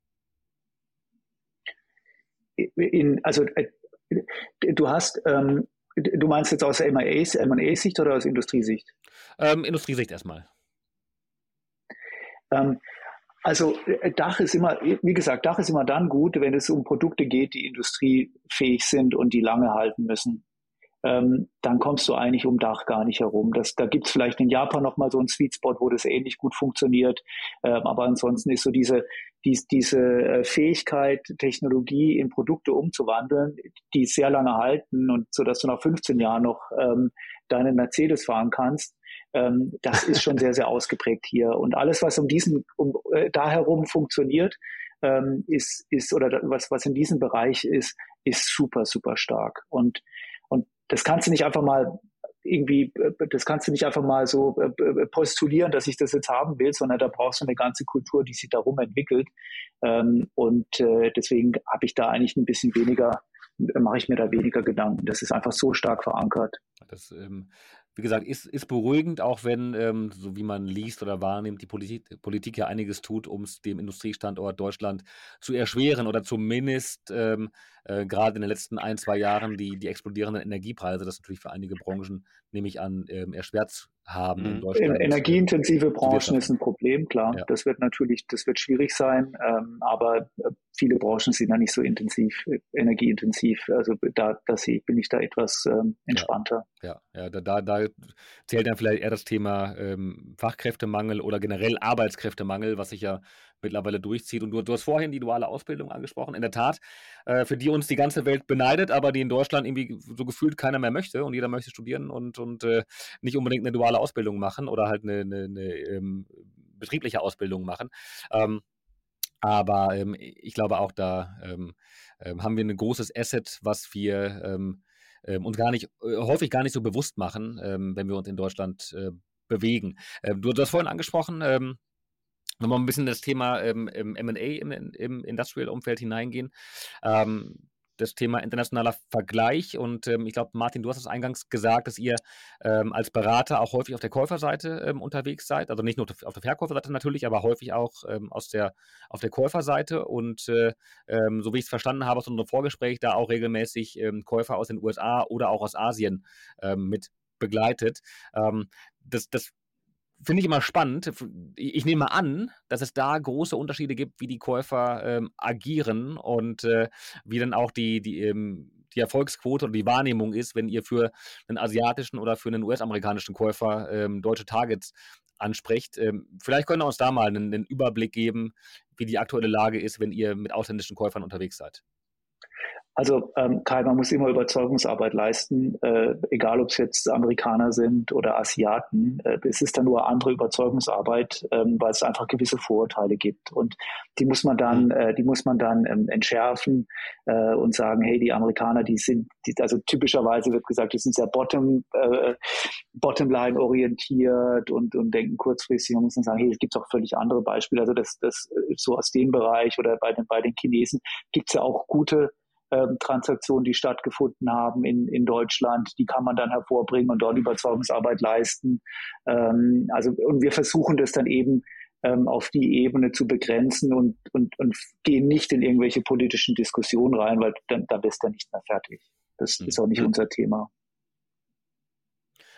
In, also äh, du hast ähm, Du meinst jetzt aus M&A-Sicht oder aus Industriesicht? Ähm, Industriesicht erstmal. Ähm, also äh, Dach ist immer, wie gesagt, Dach ist immer dann gut, wenn es um Produkte geht, die industriefähig sind und die lange halten müssen. Ähm, dann kommst du eigentlich um Dach gar nicht herum. Das, da gibt es vielleicht in Japan nochmal so einen Sweet Spot, wo das ähnlich gut funktioniert. Ähm, aber ansonsten ist so diese, dies, diese äh, Fähigkeit, Technologie in Produkte umzuwandeln, die sehr lange halten und so dass du nach 15 Jahren noch ähm, deinen Mercedes fahren kannst, ähm, das ist schon sehr, sehr ausgeprägt hier. Und alles, was um diesen, um, äh, da herum funktioniert, ähm, ist, ist, oder was, was in diesem Bereich ist, ist super, super stark. Und das kannst du nicht einfach mal irgendwie, äh, das kannst du nicht einfach mal so äh, äh, postulieren, dass ich das jetzt haben will, sondern da brauchst du eine ganze Kultur, die sich darum entwickelt. Ähm, und deswegen habe ich da eigentlich ein bisschen weniger, mache ich mir da weniger Gedanken. Das ist einfach so stark verankert. Das ähm, wie gesagt, ist, ist beruhigend, auch wenn, ähm, so wie man liest oder wahrnimmt, die Politik, Politik ja einiges tut, um es dem Industriestandort Deutschland zu erschweren oder zumindest ähm, äh, gerade in den letzten ein, zwei Jahren die, die explodierenden Energiepreise, das natürlich für einige Branchen, nehme ich an, ähm, erschwert haben in mhm. Deutschland. Energieintensive Branchen ist ein Problem, klar. Ja. Das wird natürlich, das wird schwierig sein, ähm, aber äh, viele Branchen sind da nicht so intensiv, äh, energieintensiv. Also da, ich, bin ich da etwas ähm, entspannter. Ja, ja, ja da, da, zählt dann vielleicht eher das Thema ähm, Fachkräftemangel oder generell Arbeitskräftemangel, was sich ja mittlerweile durchzieht. Und du, du hast vorhin die duale Ausbildung angesprochen. In der Tat, äh, für die uns die ganze Welt beneidet, aber die in Deutschland irgendwie so gefühlt keiner mehr möchte und jeder möchte studieren und, und äh, nicht unbedingt eine duale Ausbildung machen oder halt eine, eine, eine ähm, betriebliche Ausbildung machen. Ähm, aber ähm, ich glaube auch da ähm, ähm, haben wir ein großes Asset, was wir ähm, uns gar nicht, äh, häufig gar nicht so bewusst machen, wenn wir uns in Deutschland äh, bewegen. du, hast vorhin angesprochen, nochmal ein bisschen das Thema ähm, M&A im, im Industrial-Umfeld hineingehen. Ähm, das Thema internationaler Vergleich und ähm, ich glaube, Martin, du hast es eingangs gesagt, dass ihr ähm, als Berater auch häufig auf der Käuferseite ähm, unterwegs seid, also nicht nur auf der Verkäuferseite natürlich, aber häufig auch ähm, aus der, auf der Käuferseite und äh, ähm, so wie ich es verstanden habe aus unserem Vorgespräch, da auch regelmäßig ähm, Käufer aus den USA oder auch aus Asien mit begleitet. das, das finde ich immer spannend. Ich nehme an, dass es da große Unterschiede gibt, wie die Käufer ähm, agieren und äh, wie dann auch die, die, ähm, die Erfolgsquote oder die Wahrnehmung ist, wenn ihr für einen asiatischen oder für einen US-amerikanischen Käufer ähm, deutsche Targets ansprecht. Ähm, vielleicht könnt ihr uns da mal einen, einen Überblick geben, wie die aktuelle Lage ist, wenn ihr mit ausländischen Käufern unterwegs seid. Also ähm, Kai, man muss immer Überzeugungsarbeit leisten, äh, egal ob es jetzt Amerikaner sind oder Asiaten. Äh, es ist dann nur andere Überzeugungsarbeit, ähm, weil es einfach gewisse Vorurteile gibt und die muss man dann, mhm. äh, die muss man dann ähm, entschärfen äh, und sagen, hey, die Amerikaner, die sind, die, also typischerweise wird gesagt, die sind sehr bottom äh, Bottomline orientiert und und denken kurzfristig. Man muss dann sagen, hey, es gibt auch völlig andere Beispiele. Also das, das so aus dem Bereich oder bei den bei den Chinesen gibt es ja auch gute Transaktionen, die stattgefunden haben in, in Deutschland, die kann man dann hervorbringen und dort Überzeugungsarbeit leisten. Ähm, also, und wir versuchen das dann eben ähm, auf die Ebene zu begrenzen und, und, und gehen nicht in irgendwelche politischen Diskussionen rein, weil dann, dann bist du nicht mehr fertig. Das mhm. ist auch nicht unser Thema.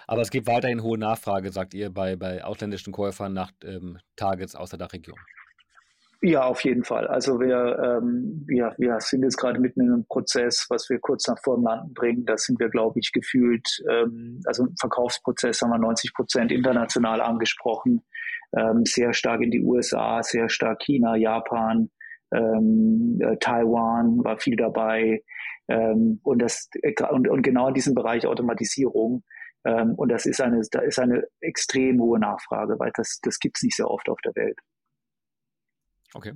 Aber es gibt weiterhin hohe Nachfrage, sagt ihr, bei, bei ausländischen Käufern nach ähm, Targets aus der Dachregion. Ja, auf jeden Fall. Also wir, ähm, wir, wir sind jetzt gerade mitten in einem Prozess, was wir kurz nach vor dem Landen bringen. Da sind wir, glaube ich, gefühlt, ähm, also im Verkaufsprozess haben wir 90 Prozent international angesprochen, ähm, sehr stark in die USA, sehr stark China, Japan, ähm, äh, Taiwan war viel dabei. Ähm, und, das, und, und genau in diesem Bereich Automatisierung. Ähm, und das ist eine, da ist eine extrem hohe Nachfrage, weil das, das gibt's nicht sehr oft auf der Welt. Okay.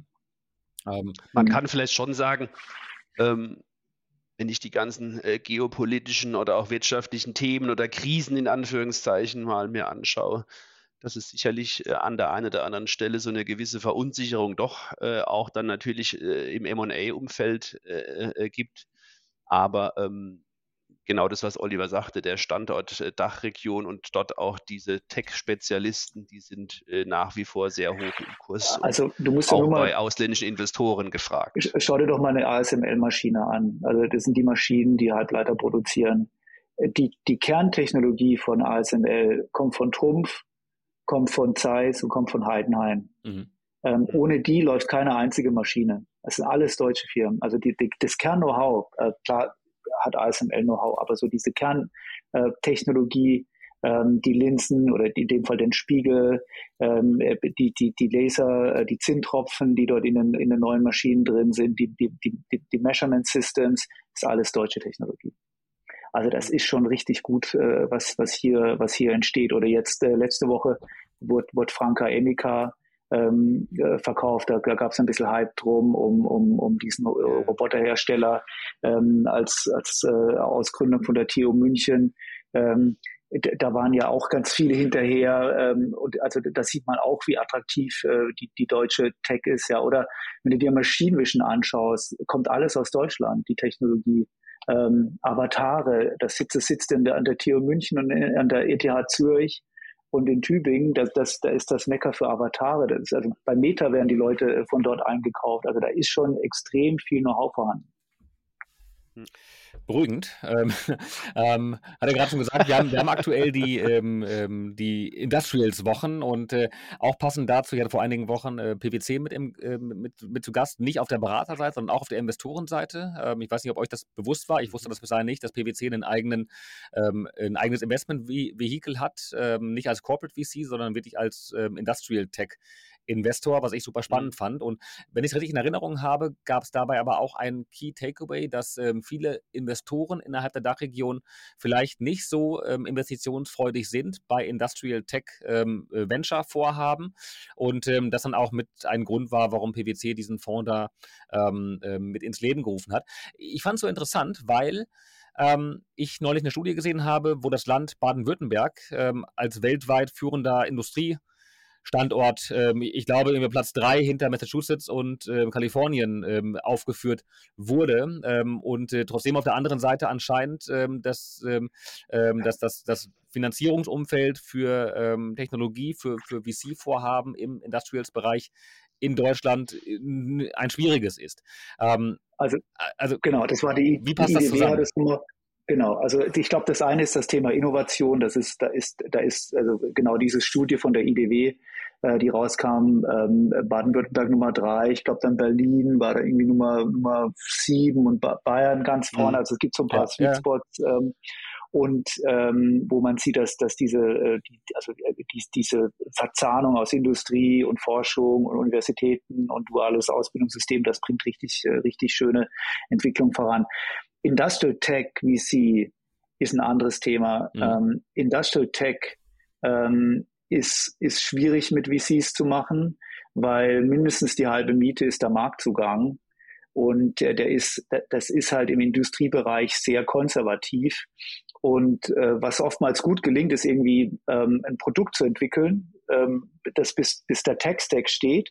Ähm, man mhm. kann vielleicht schon sagen, ähm, wenn ich die ganzen äh, geopolitischen oder auch wirtschaftlichen Themen oder Krisen in Anführungszeichen mal mir anschaue, dass es sicherlich äh, an der einen oder anderen Stelle so eine gewisse Verunsicherung doch äh, auch dann natürlich äh, im MA-Umfeld äh, äh, gibt. Aber ähm, genau das, was Oliver sagte, der Standort äh, Dachregion und dort auch diese Tech-Spezialisten, die sind äh, nach wie vor sehr hoch im Kurs. Also du musst ja auch mal, bei ausländischen Investoren gefragt. Schau dir doch mal eine ASML-Maschine an. Also das sind die Maschinen, die Halbleiter produzieren. Die, die Kerntechnologie von ASML kommt von Trumpf, kommt von Zeiss und kommt von Heidenheim. Mhm. Ähm, ohne die läuft keine einzige Maschine. Das sind alles deutsche Firmen. Also die, die, das Kern-Know-how, äh, klar, hat ASML Know-how, aber so diese Kerntechnologie, ähm, die Linsen oder in dem Fall den Spiegel, ähm, äh, die, die, die Laser, äh, die Zinntropfen, die dort in den, in den neuen Maschinen drin sind, die, die, die, die Measurement Systems, ist alles deutsche Technologie. Also das ist schon richtig gut, äh, was, was, hier, was hier entsteht. Oder jetzt äh, letzte Woche wurde, wurde Franka Emika ähm, äh, verkauft. Da, da gab es ein bisschen Hype drum um, um, um diesen Roboterhersteller ähm, als, als äh, Ausgründung von der TU München. Ähm, da waren ja auch ganz viele hinterher. Ähm, und also da sieht man auch, wie attraktiv äh, die, die deutsche Tech ist. Ja, oder wenn du dir Machine Vision anschaust, kommt alles aus Deutschland, die Technologie. Ähm, Avatare, das sitzt, das sitzt in der, an der TU München und in, an der ETH Zürich. Und in Tübingen, das, das, da ist das Mecker für Avatare. Das ist also bei Meta werden die Leute von dort eingekauft. Also da ist schon extrem viel Know-how vorhanden. Hm beruhigend. Ähm, *laughs* ähm, hat er gerade schon gesagt, wir haben, wir haben aktuell die, ähm, ähm die Industrials-Wochen und äh, auch passend dazu, ich hatte vor einigen Wochen äh, PwC mit, im, äh, mit, mit zu Gast, nicht auf der Beraterseite, sondern auch auf der Investorenseite. Ähm, ich weiß nicht, ob euch das bewusst war, ich wusste das bis dahin nicht, dass PwC einen eigenen, ähm, ein eigenes Investment-Vehikel hat, nicht als Corporate VC, sondern wirklich als Industrial Tech Investor, was ich super spannend mhm. fand. Und wenn ich es richtig in Erinnerung habe, gab es dabei aber auch ein Key Takeaway, dass ähm, viele Investoren innerhalb der Dachregion vielleicht nicht so ähm, investitionsfreudig sind bei Industrial Tech ähm, äh, Venture Vorhaben und ähm, das dann auch mit ein Grund war, warum PwC diesen Fonds da ähm, äh, mit ins Leben gerufen hat. Ich fand es so interessant, weil ähm, ich neulich eine Studie gesehen habe, wo das Land Baden-Württemberg ähm, als weltweit führender Industrie Standort, ähm, ich glaube, irgendwie Platz drei hinter Massachusetts und äh, Kalifornien ähm, aufgeführt wurde. Ähm, und äh, trotzdem auf der anderen Seite anscheinend, ähm, dass, ähm, ähm, dass das, das Finanzierungsumfeld für Technologie, für, für VC-Vorhaben im Industrials-Bereich in Deutschland äh, ein schwieriges ist. also, also, genau, das war die, wie passt die das zusammen? Das nur, Genau, also ich glaube, das eine ist das Thema Innovation. Das ist, da ist, da ist also genau diese Studie von der IDW, äh, die rauskam, ähm, Baden-Württemberg Nummer drei, ich glaube dann Berlin war da irgendwie Nummer Nummer sieben und ba Bayern ganz vorne. Mhm. Also es gibt so ein paar ja, Sweet Spots. Ähm, und ähm, wo man sieht, dass, dass diese, äh, die, also äh, die, diese Verzahnung aus Industrie und Forschung und Universitäten und duales Ausbildungssystem, das bringt richtig, äh, richtig schöne Entwicklung voran. Industrial Tech VC ist ein anderes Thema. Mhm. Ähm, Industrial Tech ähm, ist, ist schwierig mit VCs zu machen, weil mindestens die halbe Miete ist der Marktzugang. Und der, der ist, das ist halt im Industriebereich sehr konservativ. Und äh, was oftmals gut gelingt, ist irgendwie ähm, ein Produkt zu entwickeln, ähm, das bis, bis der Tech-Stack steht.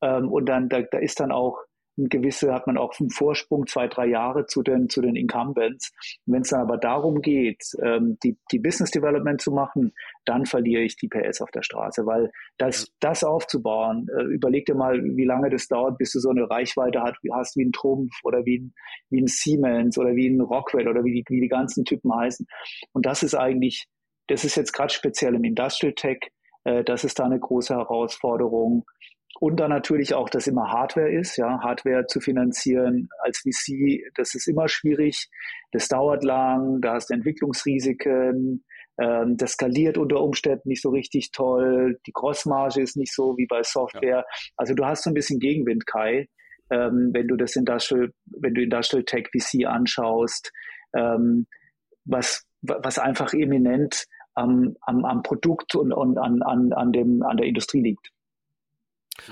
Ähm, und dann, da, da ist dann auch ein gewisse, hat man auch einen Vorsprung, zwei, drei Jahre zu den, zu den Incumbents. Wenn es dann aber darum geht, ähm, die, die Business Development zu machen, dann verliere ich die PS auf der Straße, weil das, das aufzubauen, äh, überleg dir mal, wie lange das dauert, bis du so eine Reichweite hast, hast wie ein Trumpf oder wie ein, wie ein Siemens oder wie ein Rockwell oder wie die, wie die ganzen Typen heißen. Und das ist eigentlich, das ist jetzt gerade speziell im Industrial Tech, äh, das ist da eine große Herausforderung. Und dann natürlich auch, dass immer Hardware ist, ja, Hardware zu finanzieren als VC, das ist immer schwierig. Das dauert lang, da hast du Entwicklungsrisiken, ähm, das skaliert unter Umständen nicht so richtig toll, die Crossmarge ist nicht so wie bei Software. Ja. Also du hast so ein bisschen Gegenwind, Kai, ähm, wenn du das Industrial, wenn du Industrial Tech VC anschaust, ähm, was, was einfach eminent am, am, am Produkt und, und an, an, an, dem, an der Industrie liegt.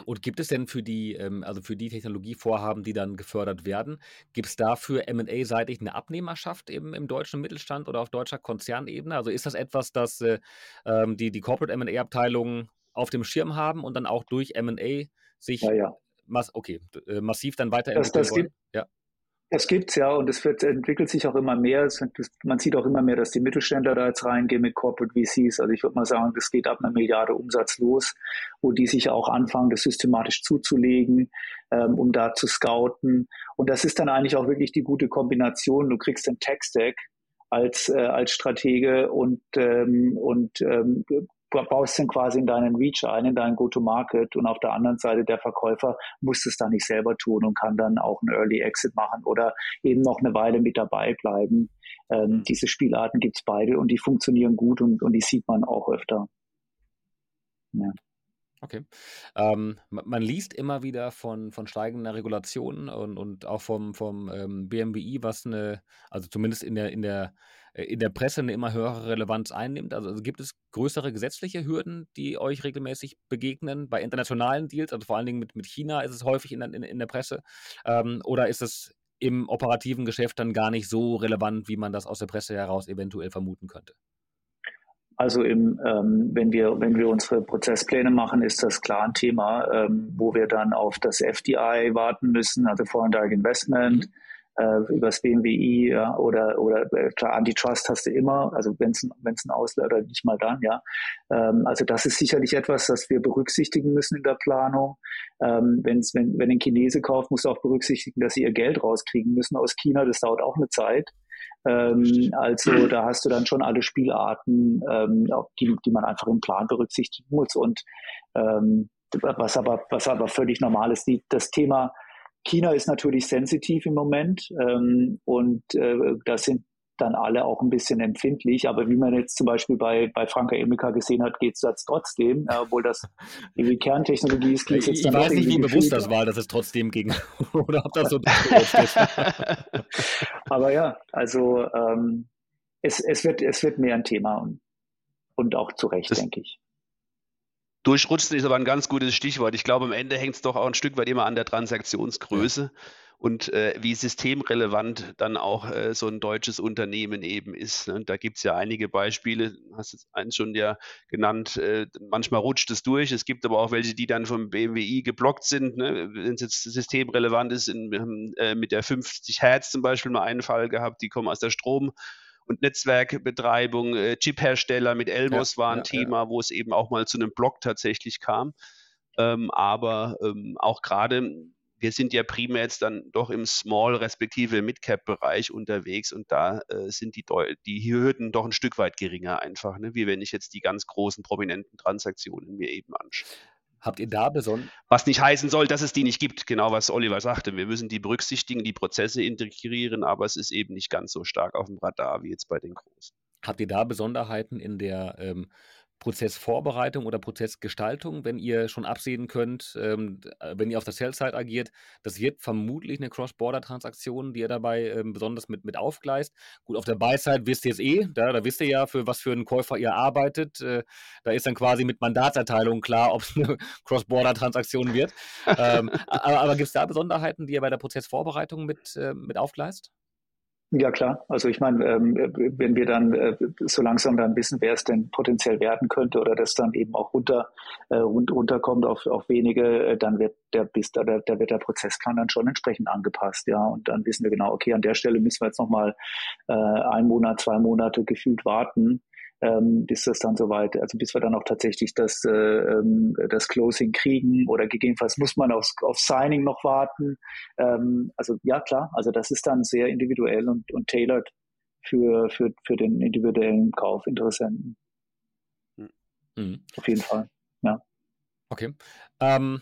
Und gibt es denn für die, ähm, also für die Technologievorhaben, die dann gefördert werden, gibt es dafür M&A-seitig eine Abnehmerschaft eben im deutschen Mittelstand oder auf deutscher Konzernebene? Also ist das etwas, das äh, ähm, die, die Corporate M&A-Abteilungen auf dem Schirm haben und dann auch durch M&A sich ja, ja. Mass okay, äh, massiv dann weiterentwickeln das, das? Gibt, ja. Das gibt's ja und es wird, entwickelt sich auch immer mehr. Es, man sieht auch immer mehr, dass die Mittelständler da jetzt reingehen mit Corporate VCs. Also ich würde mal sagen, das geht ab einer Milliarde Umsatz los, wo die sich auch anfangen, das systematisch zuzulegen, ähm, um da zu scouten. Und das ist dann eigentlich auch wirklich die gute Kombination. Du kriegst den Tech-Stack als, äh, als Stratege und, ähm, und ähm, baust dann quasi in deinen Reach ein, in deinen Go-to-Market und auf der anderen Seite der Verkäufer muss es dann nicht selber tun und kann dann auch einen Early Exit machen oder eben noch eine Weile mit dabei bleiben. Ähm, mhm. diese Spielarten gibt es beide und die funktionieren gut und, und die sieht man auch öfter. Ja. Okay. Ähm, man liest immer wieder von, von steigender Regulation und, und auch vom, vom ähm, BMWI, was eine, also zumindest in der, in der in der Presse eine immer höhere Relevanz einnimmt? Also, also, gibt es größere gesetzliche Hürden, die euch regelmäßig begegnen bei internationalen Deals? Also vor allen Dingen mit, mit China ist es häufig in, in, in der Presse. Ähm, oder ist es im operativen Geschäft dann gar nicht so relevant, wie man das aus der Presse heraus eventuell vermuten könnte? Also im, ähm, wenn wir wenn wir unsere Prozesspläne machen, ist das klar ein Thema, ähm, wo wir dann auf das FDI warten müssen, also Foreign Direct Investment. Mhm äh, übers BMWI ja, oder oder äh, klar Antitrust hast du immer, also wenn es ein Ausländer nicht mal dann, ja. Ähm, also das ist sicherlich etwas, das wir berücksichtigen müssen in der Planung. Ähm, wenn's, wenn wenn ein Chinese kauft, muss auch berücksichtigen, dass sie ihr Geld rauskriegen müssen aus China. Das dauert auch eine Zeit. Ähm, also da hast du dann schon alle Spielarten, ähm, die, die man einfach im Plan berücksichtigen muss. Und ähm, was aber was aber völlig normal ist, die, das Thema China ist natürlich sensitiv im Moment ähm, und äh, da sind dann alle auch ein bisschen empfindlich. Aber wie man jetzt zum Beispiel bei, bei Franka Emika gesehen hat, geht es jetzt trotzdem, äh, obwohl das *laughs* irgendwie Kerntechnologie ist. Ich, ich weiß nicht, wie bewusst das war, dass es trotzdem ging. *laughs* Oder ob das so *laughs* Aber ja, also ähm, es, es, wird, es wird mehr ein Thema und, und auch zu Recht, denke ich. Durchrutschen ist aber ein ganz gutes Stichwort. Ich glaube, am Ende hängt es doch auch ein Stück weit immer an der Transaktionsgröße und äh, wie systemrelevant dann auch äh, so ein deutsches Unternehmen eben ist. Ne? Da gibt es ja einige Beispiele, du hast jetzt eins schon ja genannt, äh, manchmal rutscht es durch. Es gibt aber auch welche, die dann vom BMWI geblockt sind. Ne? Wenn es jetzt systemrelevant ist, in, äh, mit der 50 Hertz zum Beispiel mal einen Fall gehabt, die kommen aus der Strom- und Netzwerkbetreibung, äh, Chiphersteller mit Elmos ja, war ein ja, Thema, wo es eben auch mal zu einem Block tatsächlich kam. Ähm, aber ähm, auch gerade, wir sind ja primär jetzt dann doch im Small respektive Mid-Cap-Bereich unterwegs und da äh, sind die, die Hürden doch ein Stück weit geringer einfach, ne? wie wenn ich jetzt die ganz großen prominenten Transaktionen mir eben anschaue. Habt ihr da besonders. Was nicht heißen soll, dass es die nicht gibt, genau was Oliver sagte. Wir müssen die berücksichtigen, die Prozesse integrieren, aber es ist eben nicht ganz so stark auf dem Radar wie jetzt bei den Großen. Habt ihr da Besonderheiten in der ähm, Prozessvorbereitung oder Prozessgestaltung, wenn ihr schon absehen könnt, ähm, äh, wenn ihr auf der Sell-Side agiert, das wird vermutlich eine Cross-Border-Transaktion, die ihr dabei ähm, besonders mit, mit aufgleist. Gut, auf der Buy-Side wisst ihr es eh, da, da wisst ihr ja, für was für einen Käufer ihr arbeitet. Äh, da ist dann quasi mit Mandatserteilung klar, ob es eine *laughs* Cross-Border-Transaktion wird. ähm, aber aber gibt es da Besonderheiten, die ihr bei der Prozessvorbereitung mit, äh, mit aufgleist? Ja klar, also ich meine, ähm, wenn wir dann äh, so langsam dann wissen, wer es denn potenziell werden könnte oder das dann eben auch runter äh, runterkommt auf, auf wenige, äh, dann wird der bis da, da, wird der Prozessplan dann schon entsprechend angepasst, ja. Und dann wissen wir genau, okay, an der Stelle müssen wir jetzt nochmal ein Monat, zwei Monate gefühlt warten, ähm, bis das dann soweit, also bis wir dann auch tatsächlich das, äh, ähm, das Closing kriegen oder gegebenenfalls muss man aufs, auf Signing noch warten. Ähm, also ja, klar, also das ist dann sehr individuell und, und tailored für, für, für den individuellen Kaufinteressenten. Mhm. Auf jeden Fall, ja. Okay. Ähm,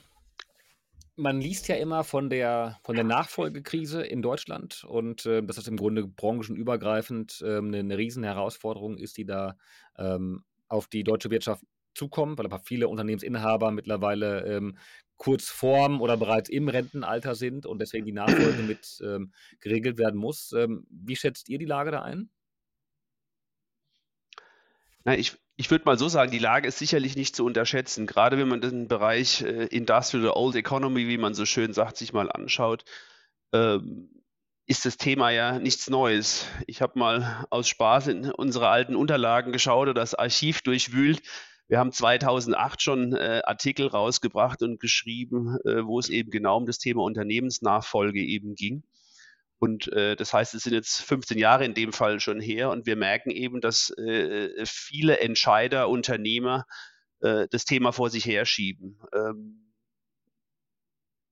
man liest ja immer von der, von der Nachfolgekrise in Deutschland und äh, dass das im Grunde branchenübergreifend äh, eine, eine Riesenherausforderung ist, die da ähm, auf die deutsche Wirtschaft zukommt, weil aber viele Unternehmensinhaber mittlerweile ähm, kurz vorm oder bereits im Rentenalter sind und deswegen die Nachfolge mit ähm, geregelt werden muss. Ähm, wie schätzt ihr die Lage da ein? Na, ich, ich würde mal so sagen, die Lage ist sicherlich nicht zu unterschätzen. Gerade wenn man den Bereich äh, Industrial Old Economy, wie man so schön sagt, sich mal anschaut, ähm, ist das Thema ja nichts Neues. Ich habe mal aus Spaß in unsere alten Unterlagen geschaut oder das Archiv durchwühlt. Wir haben 2008 schon äh, Artikel rausgebracht und geschrieben, äh, wo es eben genau um das Thema Unternehmensnachfolge eben ging. Und äh, das heißt, es sind jetzt 15 Jahre in dem Fall schon her und wir merken eben, dass äh, viele Entscheider, Unternehmer äh, das Thema vor sich herschieben. Ähm,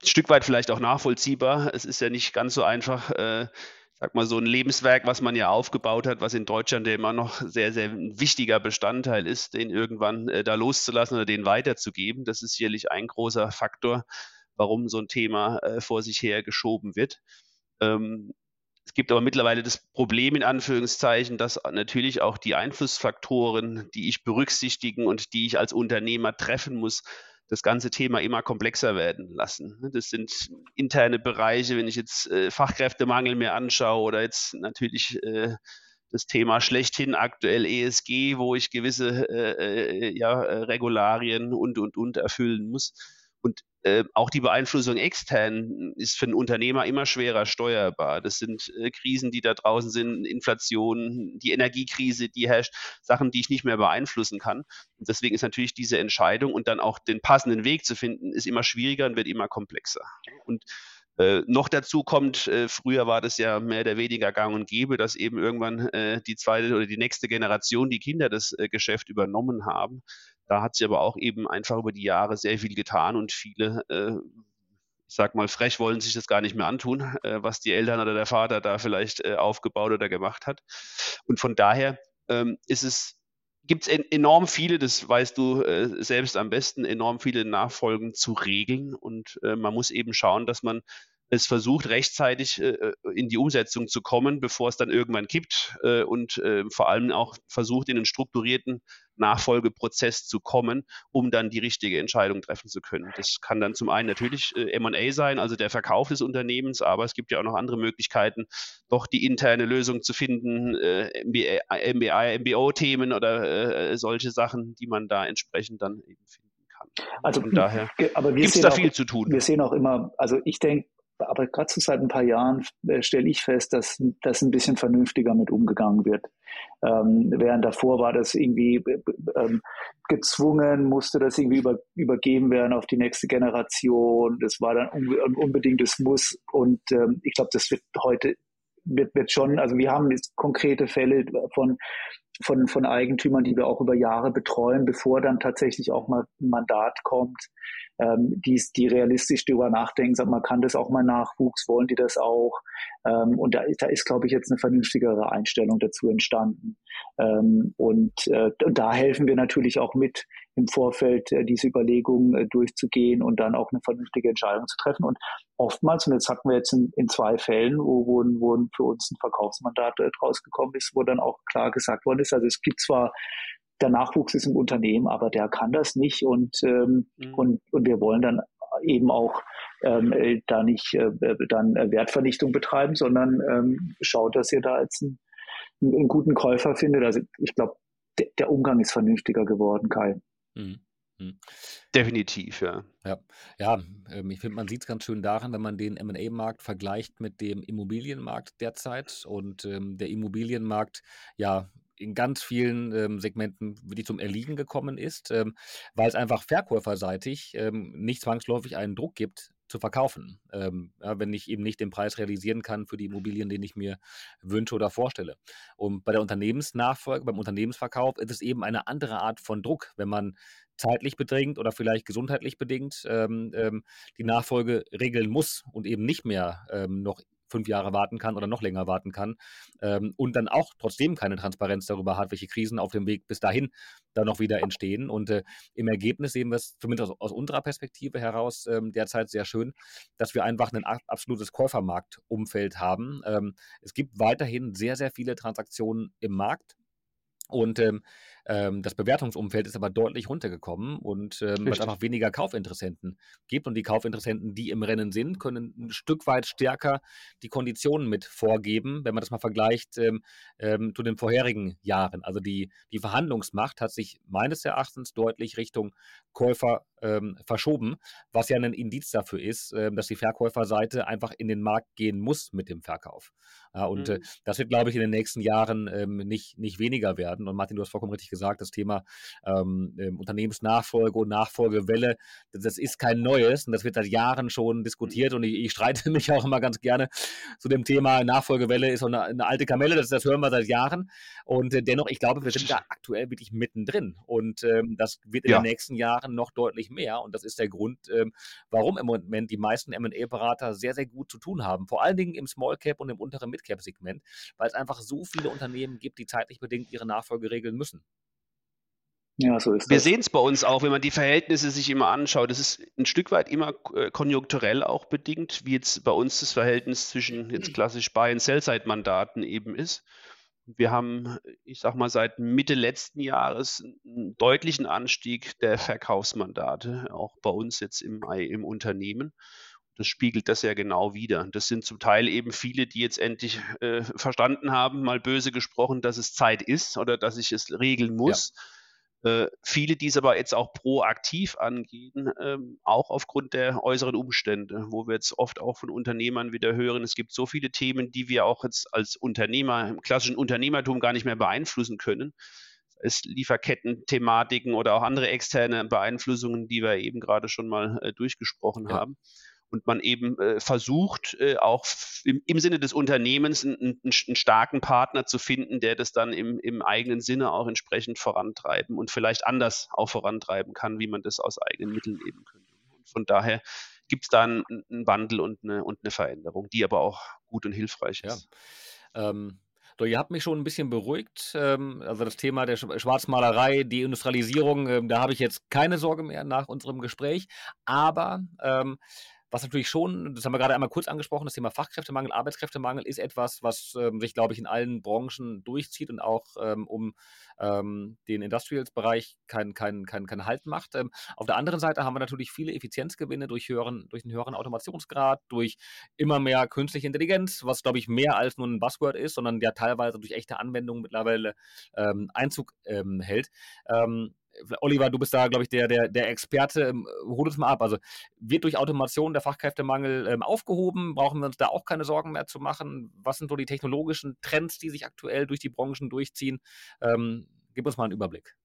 ein Stück weit vielleicht auch nachvollziehbar. Es ist ja nicht ganz so einfach, äh, sag mal, so ein Lebenswerk, was man ja aufgebaut hat, was in Deutschland ja immer noch sehr, sehr ein wichtiger Bestandteil ist, den irgendwann äh, da loszulassen oder den weiterzugeben. Das ist sicherlich ein großer Faktor, warum so ein Thema äh, vor sich her geschoben wird. Ähm, es gibt aber mittlerweile das Problem in Anführungszeichen, dass natürlich auch die Einflussfaktoren, die ich berücksichtigen und die ich als Unternehmer treffen muss, das ganze Thema immer komplexer werden lassen. Das sind interne Bereiche, wenn ich jetzt äh, Fachkräftemangel mir anschaue oder jetzt natürlich äh, das Thema schlechthin aktuell ESG, wo ich gewisse äh, äh ja, Regularien und, und, und erfüllen muss. Und äh, auch die Beeinflussung extern ist für einen Unternehmer immer schwerer steuerbar. Das sind äh, Krisen, die da draußen sind, Inflation, die Energiekrise, die herrscht, Sachen, die ich nicht mehr beeinflussen kann. Und deswegen ist natürlich diese Entscheidung und dann auch den passenden Weg zu finden, ist immer schwieriger und wird immer komplexer. Und äh, noch dazu kommt, äh, früher war das ja mehr oder weniger gang und gäbe, dass eben irgendwann äh, die zweite oder die nächste Generation, die Kinder das äh, Geschäft übernommen haben. Da hat sich aber auch eben einfach über die Jahre sehr viel getan und viele, äh, ich sag mal, frech wollen sich das gar nicht mehr antun, äh, was die Eltern oder der Vater da vielleicht aufgebaut oder gemacht hat. Und von daher ähm, ist es gibt es enorm viele, das weißt du äh, selbst am besten, enorm viele Nachfolgen zu regeln. Und äh, man muss eben schauen, dass man es versucht, rechtzeitig äh, äh, in die Umsetzung zu kommen, bevor es dann irgendwann kippt äh, und äh, vor allem auch versucht, in einen strukturierten Nachfolgeprozess zu kommen, um dann die richtige Entscheidung treffen zu können. Das kann dann zum einen natürlich äh, M&A sein, also der Verkauf des Unternehmens, aber es gibt ja auch noch andere Möglichkeiten, doch die interne Lösung zu finden, äh, MBA, MBO-Themen oder solche Sachen, die man da entsprechend dann eben finden kann. Also von daher gibt es da viel zu tun. Wir sehen auch immer, also ich denke, aber gerade so seit ein paar Jahren äh, stelle ich fest, dass das ein bisschen vernünftiger mit umgegangen wird. Ähm, während davor war das irgendwie äh, ähm, gezwungen, musste das irgendwie über, übergeben werden auf die nächste Generation. Das war dann un, unbedingtes Muss. Und ähm, ich glaube, das wird heute wird, wird schon, also wir haben jetzt konkrete Fälle von, von, von Eigentümern, die wir auch über Jahre betreuen, bevor dann tatsächlich auch mal ein Mandat kommt, ähm, die, die realistisch darüber nachdenken, sagt man, kann das auch mal Nachwuchs, wollen die das auch? Ähm, und da, da ist, glaube ich, jetzt eine vernünftigere Einstellung dazu entstanden. Ähm, und, äh, und da helfen wir natürlich auch mit, im Vorfeld äh, diese Überlegungen äh, durchzugehen und dann auch eine vernünftige Entscheidung zu treffen. Und oftmals, und jetzt hatten wir jetzt in, in zwei Fällen, wo, wo, wo für uns ein Verkaufsmandat äh, draus ist, wo dann auch klar gesagt worden ist, also es gibt zwar der Nachwuchs ist im Unternehmen, aber der kann das nicht und, ähm, mhm. und, und wir wollen dann eben auch ähm, äh, da nicht äh, dann Wertvernichtung betreiben, sondern ähm, schaut, dass ihr da jetzt einen, einen guten Käufer findet. Also ich glaube, der, der Umgang ist vernünftiger geworden, Kai. Mhm. mhm. Definitiv, ja. Ja, ja ähm, ich finde, man sieht es ganz schön daran, wenn man den MA-Markt vergleicht mit dem Immobilienmarkt derzeit und ähm, der Immobilienmarkt ja in ganz vielen ähm, Segmenten wirklich zum Erliegen gekommen ist, ähm, weil es einfach verkäuferseitig ähm, nicht zwangsläufig einen Druck gibt, zu verkaufen, ähm, ja, wenn ich eben nicht den Preis realisieren kann für die Immobilien, den ich mir wünsche oder vorstelle. Und bei der Unternehmensnachfolge, beim Unternehmensverkauf ist es eben eine andere Art von Druck, wenn man zeitlich bedingt oder vielleicht gesundheitlich bedingt ähm, ähm, die Nachfolge regeln muss und eben nicht mehr ähm, noch fünf Jahre warten kann oder noch länger warten kann ähm, und dann auch trotzdem keine Transparenz darüber hat, welche Krisen auf dem Weg bis dahin dann noch wieder entstehen. Und äh, im Ergebnis sehen wir es zumindest aus, aus unserer Perspektive heraus ähm, derzeit sehr schön, dass wir einfach ein absolutes Käufermarktumfeld haben. Ähm, es gibt weiterhin sehr, sehr viele Transaktionen im Markt. Und ähm, ähm, das Bewertungsumfeld ist aber deutlich runtergekommen und ähm, es einfach weniger Kaufinteressenten gibt. Und die Kaufinteressenten, die im Rennen sind, können ein Stück weit stärker die Konditionen mit vorgeben, wenn man das mal vergleicht ähm, ähm, zu den vorherigen Jahren. Also die, die Verhandlungsmacht hat sich meines Erachtens deutlich Richtung Käufer ähm, verschoben, was ja ein Indiz dafür ist, ähm, dass die Verkäuferseite einfach in den Markt gehen muss mit dem Verkauf. Und äh, mhm. das wird, glaube ich, in den nächsten Jahren ähm, nicht, nicht weniger werden. Und Martin, du hast vollkommen richtig gesagt, das Thema ähm, ähm, Unternehmensnachfolge und Nachfolgewelle, das, das, ist kein Neues und das wird seit Jahren schon diskutiert und ich, ich, streite *laughs* mich auch immer ganz gerne zu dem Thema Nachfolgewelle ist eine, eine alte Kamelle, das, das, hören wir seit Jahren und äh, dennoch, ich glaube, wir sind da aktuell wirklich mittendrin und ähm, das wird in ja. den nächsten Jahren noch deutlich mehr und das ist der Grund, ähm, warum im Moment die meisten M&A-Berater sehr, sehr gut zu tun haben, vor allen Dingen im Small Cap und im unteren Mid Cap Segment, weil es einfach so viele Unternehmen gibt, die zeitlich bedingt ihre Nachfolge regeln müssen. Ja, so ist Wir sehen es bei uns auch, wenn man die Verhältnisse sich immer anschaut. Das ist ein Stück weit immer äh, konjunkturell auch bedingt, wie jetzt bei uns das Verhältnis zwischen jetzt klassisch Buy- und Sell-Side-Mandaten eben ist. Wir haben, ich sag mal, seit Mitte letzten Jahres einen deutlichen Anstieg der Verkaufsmandate, auch bei uns jetzt im, im Unternehmen. Das spiegelt das ja genau wider. Das sind zum Teil eben viele, die jetzt endlich äh, verstanden haben, mal böse gesprochen, dass es Zeit ist oder dass ich es regeln muss. Ja äh, viele, die es aber jetzt auch proaktiv angehen, ähm, auch aufgrund der äußeren Umstände, wo wir jetzt oft auch von Unternehmern wieder hören, es gibt so viele Themen, die wir auch jetzt als Unternehmer im klassischen Unternehmertum gar nicht mehr beeinflussen können. Es Lieferketten-Thematiken oder auch andere externe Beeinflussungen, die wir eben gerade schon mal äh, durchgesprochen ja. haben und man eben äh, versucht, äh, auch im, im, Sinne des Unternehmens einen, einen, einen, starken Partner zu finden, der das dann im, im, eigenen Sinne auch entsprechend vorantreiben und vielleicht anders auch vorantreiben kann, wie man das aus eigenen Mitteln eben könnte. Und von daher gibt es da einen, einen, Wandel und eine, und eine Veränderung, die aber auch gut und hilfreich ist. Ja. Ähm so, ihr habt mich schon ein bisschen beruhigt. Ähm, also das Thema der Schwarzmalerei, die Industrialisierung, ähm, da habe ich jetzt keine Sorge mehr nach unserem Gespräch. Aber ähm, was natürlich schon, das haben wir gerade einmal kurz angesprochen, das Thema Fachkräftemangel, Arbeitskräftemangel ist etwas, was ähm, sich, glaube ich, in allen Branchen durchzieht und auch ähm, um ähm, den Industrials-Bereich keinen kein, kein, kein Halt macht. Ähm, auf der anderen Seite haben wir natürlich viele Effizienzgewinne durch, höheren, durch einen höheren Automationsgrad, durch immer mehr künstliche Intelligenz, was, glaube ich, mehr als nur ein Buzzword ist, sondern ja teilweise durch echte Anwendungen mittlerweile ähm, Einzug ähm, hält. Oliver, du bist da, glaube ich, der, der, der Experte. Hol uns mal ab. Also wird durch Automation der Fachkräftemangel ähm, aufgehoben? Brauchen wir uns da auch keine Sorgen mehr zu machen? Was sind so die technologischen Trends, die sich aktuell durch die Branchen durchziehen? Ähm, gib uns mal einen Überblick.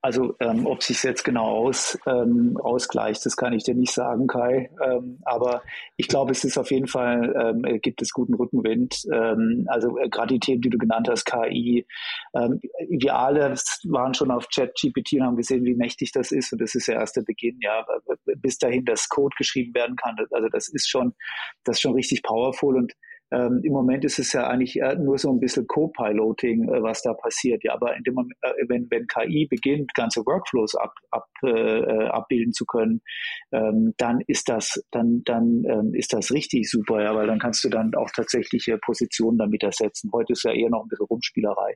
Also ähm, ob sich jetzt genau aus, ähm, ausgleicht, das kann ich dir nicht sagen, Kai. Ähm, aber ich glaube, es ist auf jeden Fall, ähm, gibt es guten Rückenwind. Ähm, also äh, gerade die Themen, die du genannt hast, KI. Ähm, wir alle waren schon auf ChatGPT und haben gesehen, wie mächtig das ist. Und das ist der erste Beginn, ja, bis dahin, dass Code geschrieben werden kann. Also das ist schon, das ist schon richtig powerful und ähm, Im Moment ist es ja eigentlich nur so ein bisschen Co-Piloting, äh, was da passiert. Ja, aber in dem Moment, äh, wenn, wenn KI beginnt, ganze Workflows ab, ab, äh, abbilden zu können, ähm, dann ist das, dann, dann ähm, ist das richtig super, ja, weil dann kannst du dann auch tatsächliche Positionen damit ersetzen. Heute ist ja eher noch ein bisschen Rumspielerei.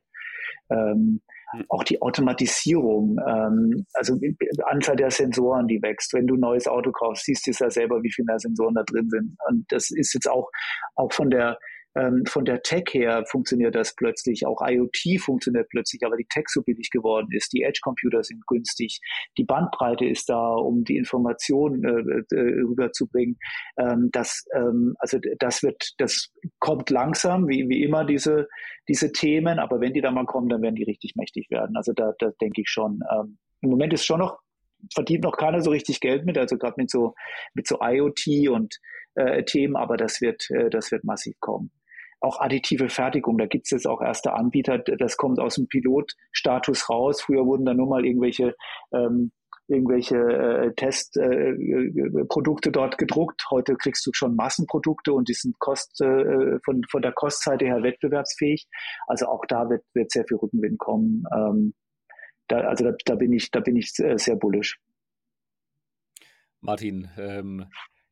Ähm, hm. auch die Automatisierung, ähm, also die Anzahl der Sensoren, die wächst. Wenn du ein neues Auto kaufst, siehst du es ja selber, wie viele Sensoren da drin sind. Und das ist jetzt auch, auch von der ähm, von der Tech her funktioniert das plötzlich, auch IoT funktioniert plötzlich, aber die Tech so billig geworden ist, die Edge-Computer sind günstig, die Bandbreite ist da, um die Informationen äh, äh, rüberzubringen. Ähm, das, ähm, also das wird, das kommt langsam, wie, wie immer diese, diese Themen, aber wenn die da mal kommen, dann werden die richtig mächtig werden. Also da, da denke ich schon. Ähm, Im Moment ist schon noch verdient noch keiner so richtig Geld mit, also gerade mit so mit so IoT und äh, Themen, aber das wird äh, das wird massiv kommen auch additive Fertigung. Da gibt es jetzt auch erste Anbieter, das kommt aus dem Pilotstatus raus. Früher wurden da nur mal irgendwelche ähm, irgendwelche äh, Testprodukte äh, dort gedruckt. Heute kriegst du schon Massenprodukte und die sind Kost, äh, von, von der Kostseite her wettbewerbsfähig. Also auch da wird, wird sehr viel Rückenwind kommen. Ähm, da, also da, da, bin ich, da bin ich sehr, sehr bullisch. Martin, ähm,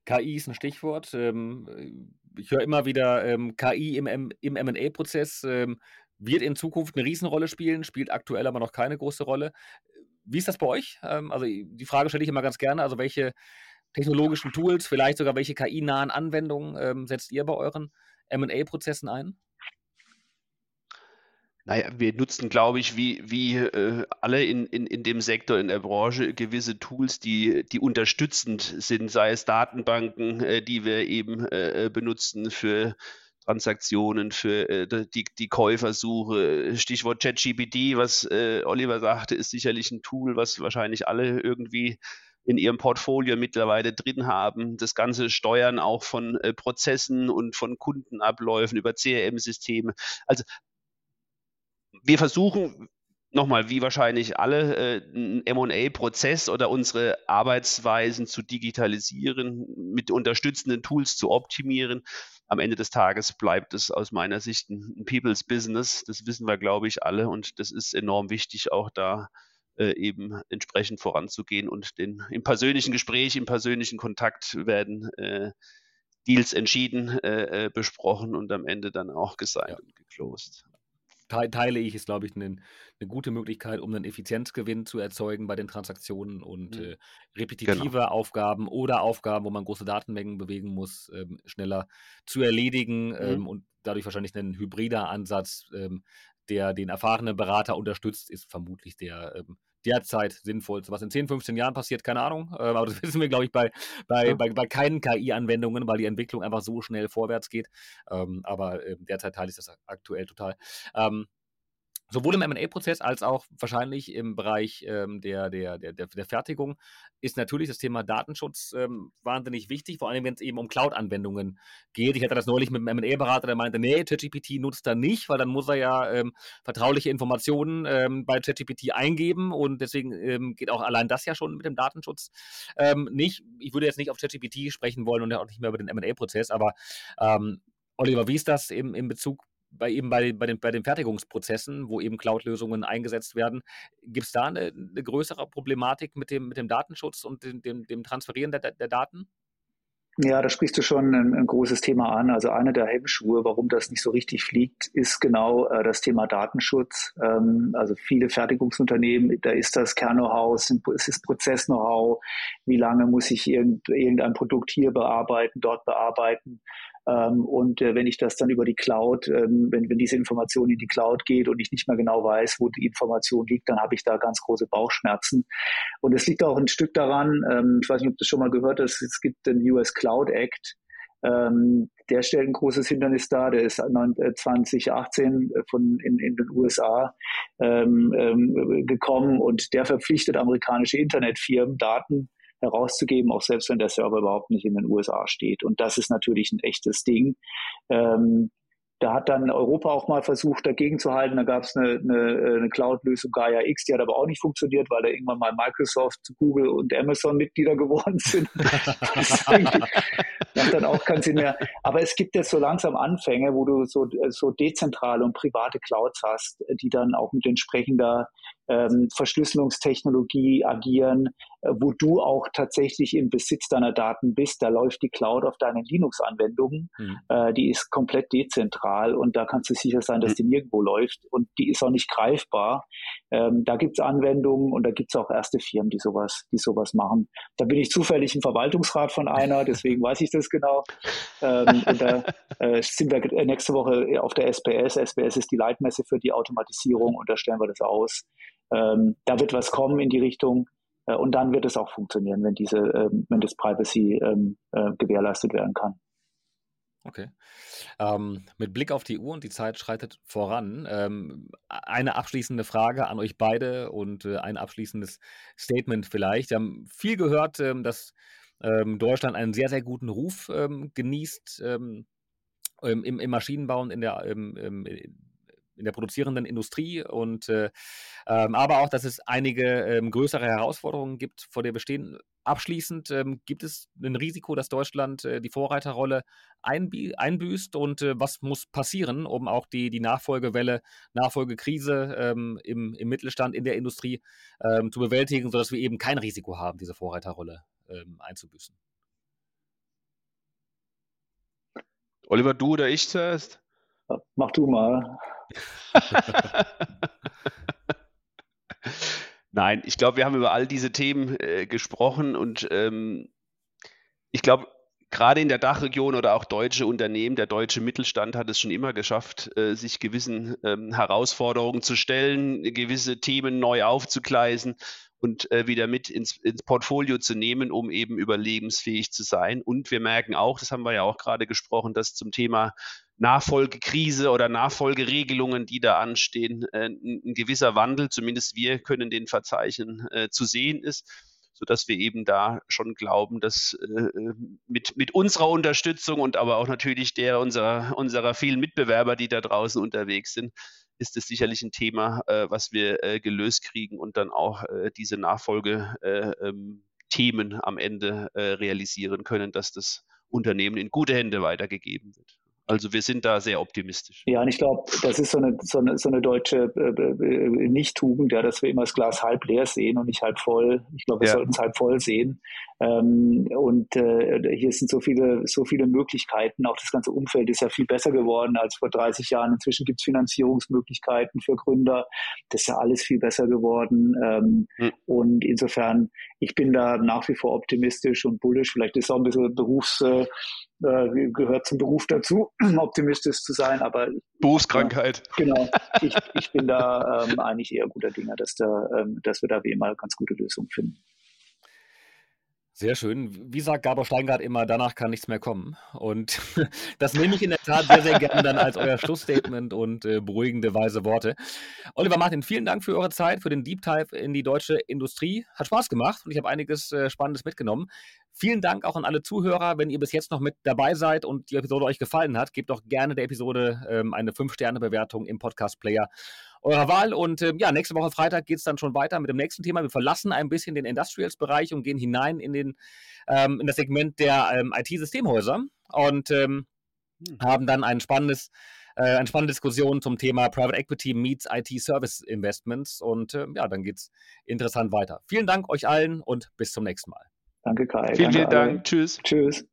KI ist ein Stichwort. Ähm, ich höre immer wieder, ähm, KI im, MA-Prozess ähm, wird in Zukunft eine Riesenrolle spielen, spielt aktuell aber noch keine große Rolle. Wie ist das bei euch? Also die Frage stelle ich immer ganz gerne. Also welche technologischen Tools, vielleicht sogar welche KI-nahen Anwendungen setzt ihr bei euren MA-Prozessen ein? Naja, wir nutzen, glaube ich, wie, wie äh, alle in, in, in dem Sektor, in der Branche, gewisse Tools, die, die unterstützend sind, sei es Datenbanken, äh, die wir eben äh, benutzen für Transaktionen, für äh, die, die Käufersuche. Stichwort ChatGPT, was äh, Oliver sagte, ist sicherlich ein Tool, was wahrscheinlich alle irgendwie in ihrem Portfolio mittlerweile drin haben. Das ganze Steuern auch von äh, Prozessen und von Kundenabläufen über CRM-Systeme. Also wir versuchen nochmal, wie wahrscheinlich alle, äh, einen MA-Prozess oder unsere Arbeitsweisen zu digitalisieren, mit unterstützenden Tools zu optimieren. Am Ende des Tages bleibt es aus meiner Sicht ein, People's Business. Das wissen wir, glaube ich, alle. Und das ist enorm wichtig, auch da äh, eben entsprechend voranzugehen. Und den, im persönlichen Gespräch, im persönlichen Kontakt werden äh, Deals entschieden, äh, besprochen und am Ende dann auch gesigned ja. und geclosed teile ich, ist, glaube ich, eine, eine gute Möglichkeit, um einen Effizienzgewinn zu erzeugen bei den Transaktionen und mhm. äh, repetitive genau. Aufgaben oder Aufgaben, wo man große Datenmengen bewegen muss, ähm, schneller zu erledigen mhm. ähm, und dadurch wahrscheinlich ein hybrider Ansatz, ähm, der den erfahrenen Berater unterstützt, ist vermutlich der ähm, derzeit sinnvollste. Was in 10, 15 Jahren passiert, keine Ahnung. Äh, aber das *laughs* wissen wir, glaube ich, bei, bei, ja. bei, bei keinen KI-Anwendungen, weil die Entwicklung einfach so schnell vorwärts geht. Ähm, aber äh, derzeit teile ich das aktuell total. Sowohl im MA-Prozess als auch wahrscheinlich im Bereich ähm, der, der, der, der Fertigung ist natürlich das Thema Datenschutz ähm, wahnsinnig wichtig, vor allem wenn es eben um Cloud-Anwendungen geht. Ich hatte das neulich mit einem MA-Berater, der meinte, nee, ChatGPT nutzt er nicht, weil dann muss er ja ähm, vertrauliche Informationen ähm, bei ChatGPT eingeben und deswegen ähm, geht auch allein das ja schon mit dem Datenschutz ähm, nicht. Ich würde jetzt nicht auf ChatGPT sprechen wollen und auch nicht mehr über den MA-Prozess, aber Oliver, wie ist das im, in Bezug bei eben bei, bei, den, bei den Fertigungsprozessen, wo eben Cloud-Lösungen eingesetzt werden, gibt es da eine, eine, größere Problematik mit dem, mit dem Datenschutz und dem, dem, dem Transferieren der, der Daten? Ja, da sprichst du schon ein, ein, großes Thema an. Also einer der Hemmschuhe, warum das nicht so richtig fliegt, ist genau äh, das Thema Datenschutz. Ähm, also viele Fertigungsunternehmen, da ist das Kern-Know-how, es ist Prozess-Know-how. Wie lange muss ich irgend, irgendein Produkt hier bearbeiten, dort bearbeiten? Ähm, und äh, wenn ich das dann über die Cloud, ähm, wenn, wenn diese Information in die Cloud geht und ich nicht mehr genau weiß, wo die Information liegt, dann habe ich da ganz große Bauchschmerzen. Und es liegt auch ein Stück daran, ähm, ich weiß nicht, ob du schon mal gehört hast, es gibt den US Cloud Act, der stellt ein großes Hindernis dar. Der ist 2018 äh, von in, in den USA gekommen und der verpflichtet amerikanische Internetfirmen, Daten herauszugeben, auch selbst wenn der Server überhaupt nicht in den USA steht. Und das ist natürlich ein echtes Ding. Ähm, da hat dann Europa auch mal versucht, dagegen zu halten. Da gab es eine, eine, eine Cloud-Lösung Gaia X, die hat aber auch nicht funktioniert, weil da irgendwann mal Microsoft, Google und Amazon Mitglieder *laughs* geworden sind. macht dann auch keinen Sinn mehr. Aber es gibt jetzt so langsam Anfänge, wo du so, so dezentrale und private Clouds hast, die dann auch mit entsprechender ähm, Verschlüsselungstechnologie agieren, äh, wo du auch tatsächlich im Besitz deiner Daten bist. Da läuft die Cloud auf deinen Linux-Anwendungen. Mhm. Äh, die ist komplett dezentral und da kannst du sicher sein, dass mhm. die nirgendwo läuft und die ist auch nicht greifbar. Ähm, da gibt's Anwendungen und da gibt's auch erste Firmen, die sowas, die sowas machen. Da bin ich zufällig im Verwaltungsrat von einer, *laughs* deswegen weiß ich das genau. Ähm, und da äh, sind wir nächste Woche auf der SPS. SPS ist die Leitmesse für die Automatisierung und da stellen wir das aus. Ähm, da wird was kommen in die Richtung äh, und dann wird es auch funktionieren, wenn diese, ähm, wenn das Privacy ähm, äh, gewährleistet werden kann. Okay. Ähm, mit Blick auf die Uhr und die Zeit schreitet voran. Ähm, eine abschließende Frage an euch beide und äh, ein abschließendes Statement vielleicht. Wir haben viel gehört, ähm, dass Deutschland einen sehr, sehr guten Ruf genießt im, im, Maschinenbau und in der, im, in der produzierenden Industrie und äh, ähm, aber auch, dass es einige ähm, größere Herausforderungen gibt, vor der bestehen. Abschließend ähm, gibt es ein Risiko, dass Deutschland äh, die Vorreiterrolle einbüßt und äh, was muss passieren, um auch die, die Nachfolgewelle, Nachfolgekrise im, im Mittelstand, in der Industrie zu bewältigen, sodass wir eben kein Risiko haben, diese Vorreiterrolle einzubüßen. Oliver, du oder ich zuerst? Mach du mal. *laughs* Nein, ich glaube, wir haben über all diese Themen äh, gesprochen und ähm, ich glaube, gerade in der Dachregion oder auch deutsche Unternehmen, der deutsche Mittelstand hat es schon immer geschafft, äh, sich gewissen ähm, Herausforderungen zu stellen, gewisse Themen neu aufzugleisen und äh, wieder mit ins, ins, Portfolio zu nehmen, um eben überlebensfähig zu sein. Und wir merken auch, das haben wir ja auch gerade gesprochen, dass zum Thema Nachfolgekrise oder Nachfolgeregelungen, die da anstehen, äh, ein, gewisser Wandel, zumindest wir können den verzeichnen, äh, zu sehen ist sodass wir eben da schon glauben, dass äh, mit, mit unserer Unterstützung und aber auch natürlich der unserer, unserer vielen Mitbewerber, die da draußen unterwegs sind, ist es sicherlich ein Thema, was wir gelöst kriegen und dann auch diese Nachfolgethemen ähm, am Ende realisieren können, dass das Unternehmen in gute Hände weitergegeben wird. Also wir sind da sehr optimistisch. Ja, und ich glaube, das ist so eine, so eine, so eine deutsche äh, äh, Nicht-Tugend, ja, dass wir immer das Glas halb leer sehen und nicht halb voll. Ich glaube, wir ja. sollten es halb voll sehen. Ähm, und äh, hier sind so viele, so viele Möglichkeiten. Auch das ganze Umfeld ist ja viel besser geworden als vor 30 Jahren. Inzwischen gibt es Finanzierungsmöglichkeiten für Gründer. Das ist ja alles viel besser geworden. Ähm, mhm. Und insofern, ich bin da nach wie vor optimistisch und bullish. Vielleicht ist auch ein bisschen Berufs, äh, äh, gehört zum Beruf dazu, *clears throat* optimistisch zu sein, aber Berufskrankheit. Ja, genau. Ich, ich bin da ähm, eigentlich eher guter Dinger, dass, da, ähm, dass wir da wie immer ganz gute Lösungen finden. Sehr schön. Wie sagt Gabor Steingart immer, danach kann nichts mehr kommen. Und *laughs* das nehme ich in der Tat sehr, sehr gerne dann als euer Schlussstatement und äh, beruhigende, weise Worte. Oliver Martin, vielen Dank für eure Zeit, für den Deep Dive in die deutsche Industrie. Hat Spaß gemacht und ich habe einiges äh, Spannendes mitgenommen. Vielen Dank auch an alle Zuhörer. Wenn ihr bis jetzt noch mit dabei seid und die Episode euch gefallen hat, gebt doch gerne der Episode ähm, eine 5-Sterne-Bewertung im Podcast-Player eurer Wahl. Und äh, ja, nächste Woche Freitag geht es dann schon weiter mit dem nächsten Thema. Wir verlassen ein bisschen den Industrials-Bereich und gehen hinein in, den, ähm, in das Segment der ähm, IT-Systemhäuser und ähm, hm. haben dann ein spannendes äh, eine spannende Diskussion zum Thema Private Equity meets IT Service Investments. Und äh, ja, dann geht es interessant weiter. Vielen Dank euch allen und bis zum nächsten Mal. Danke, Kai. Vielen, Danke vielen Dank. Tschüss. Tschüss.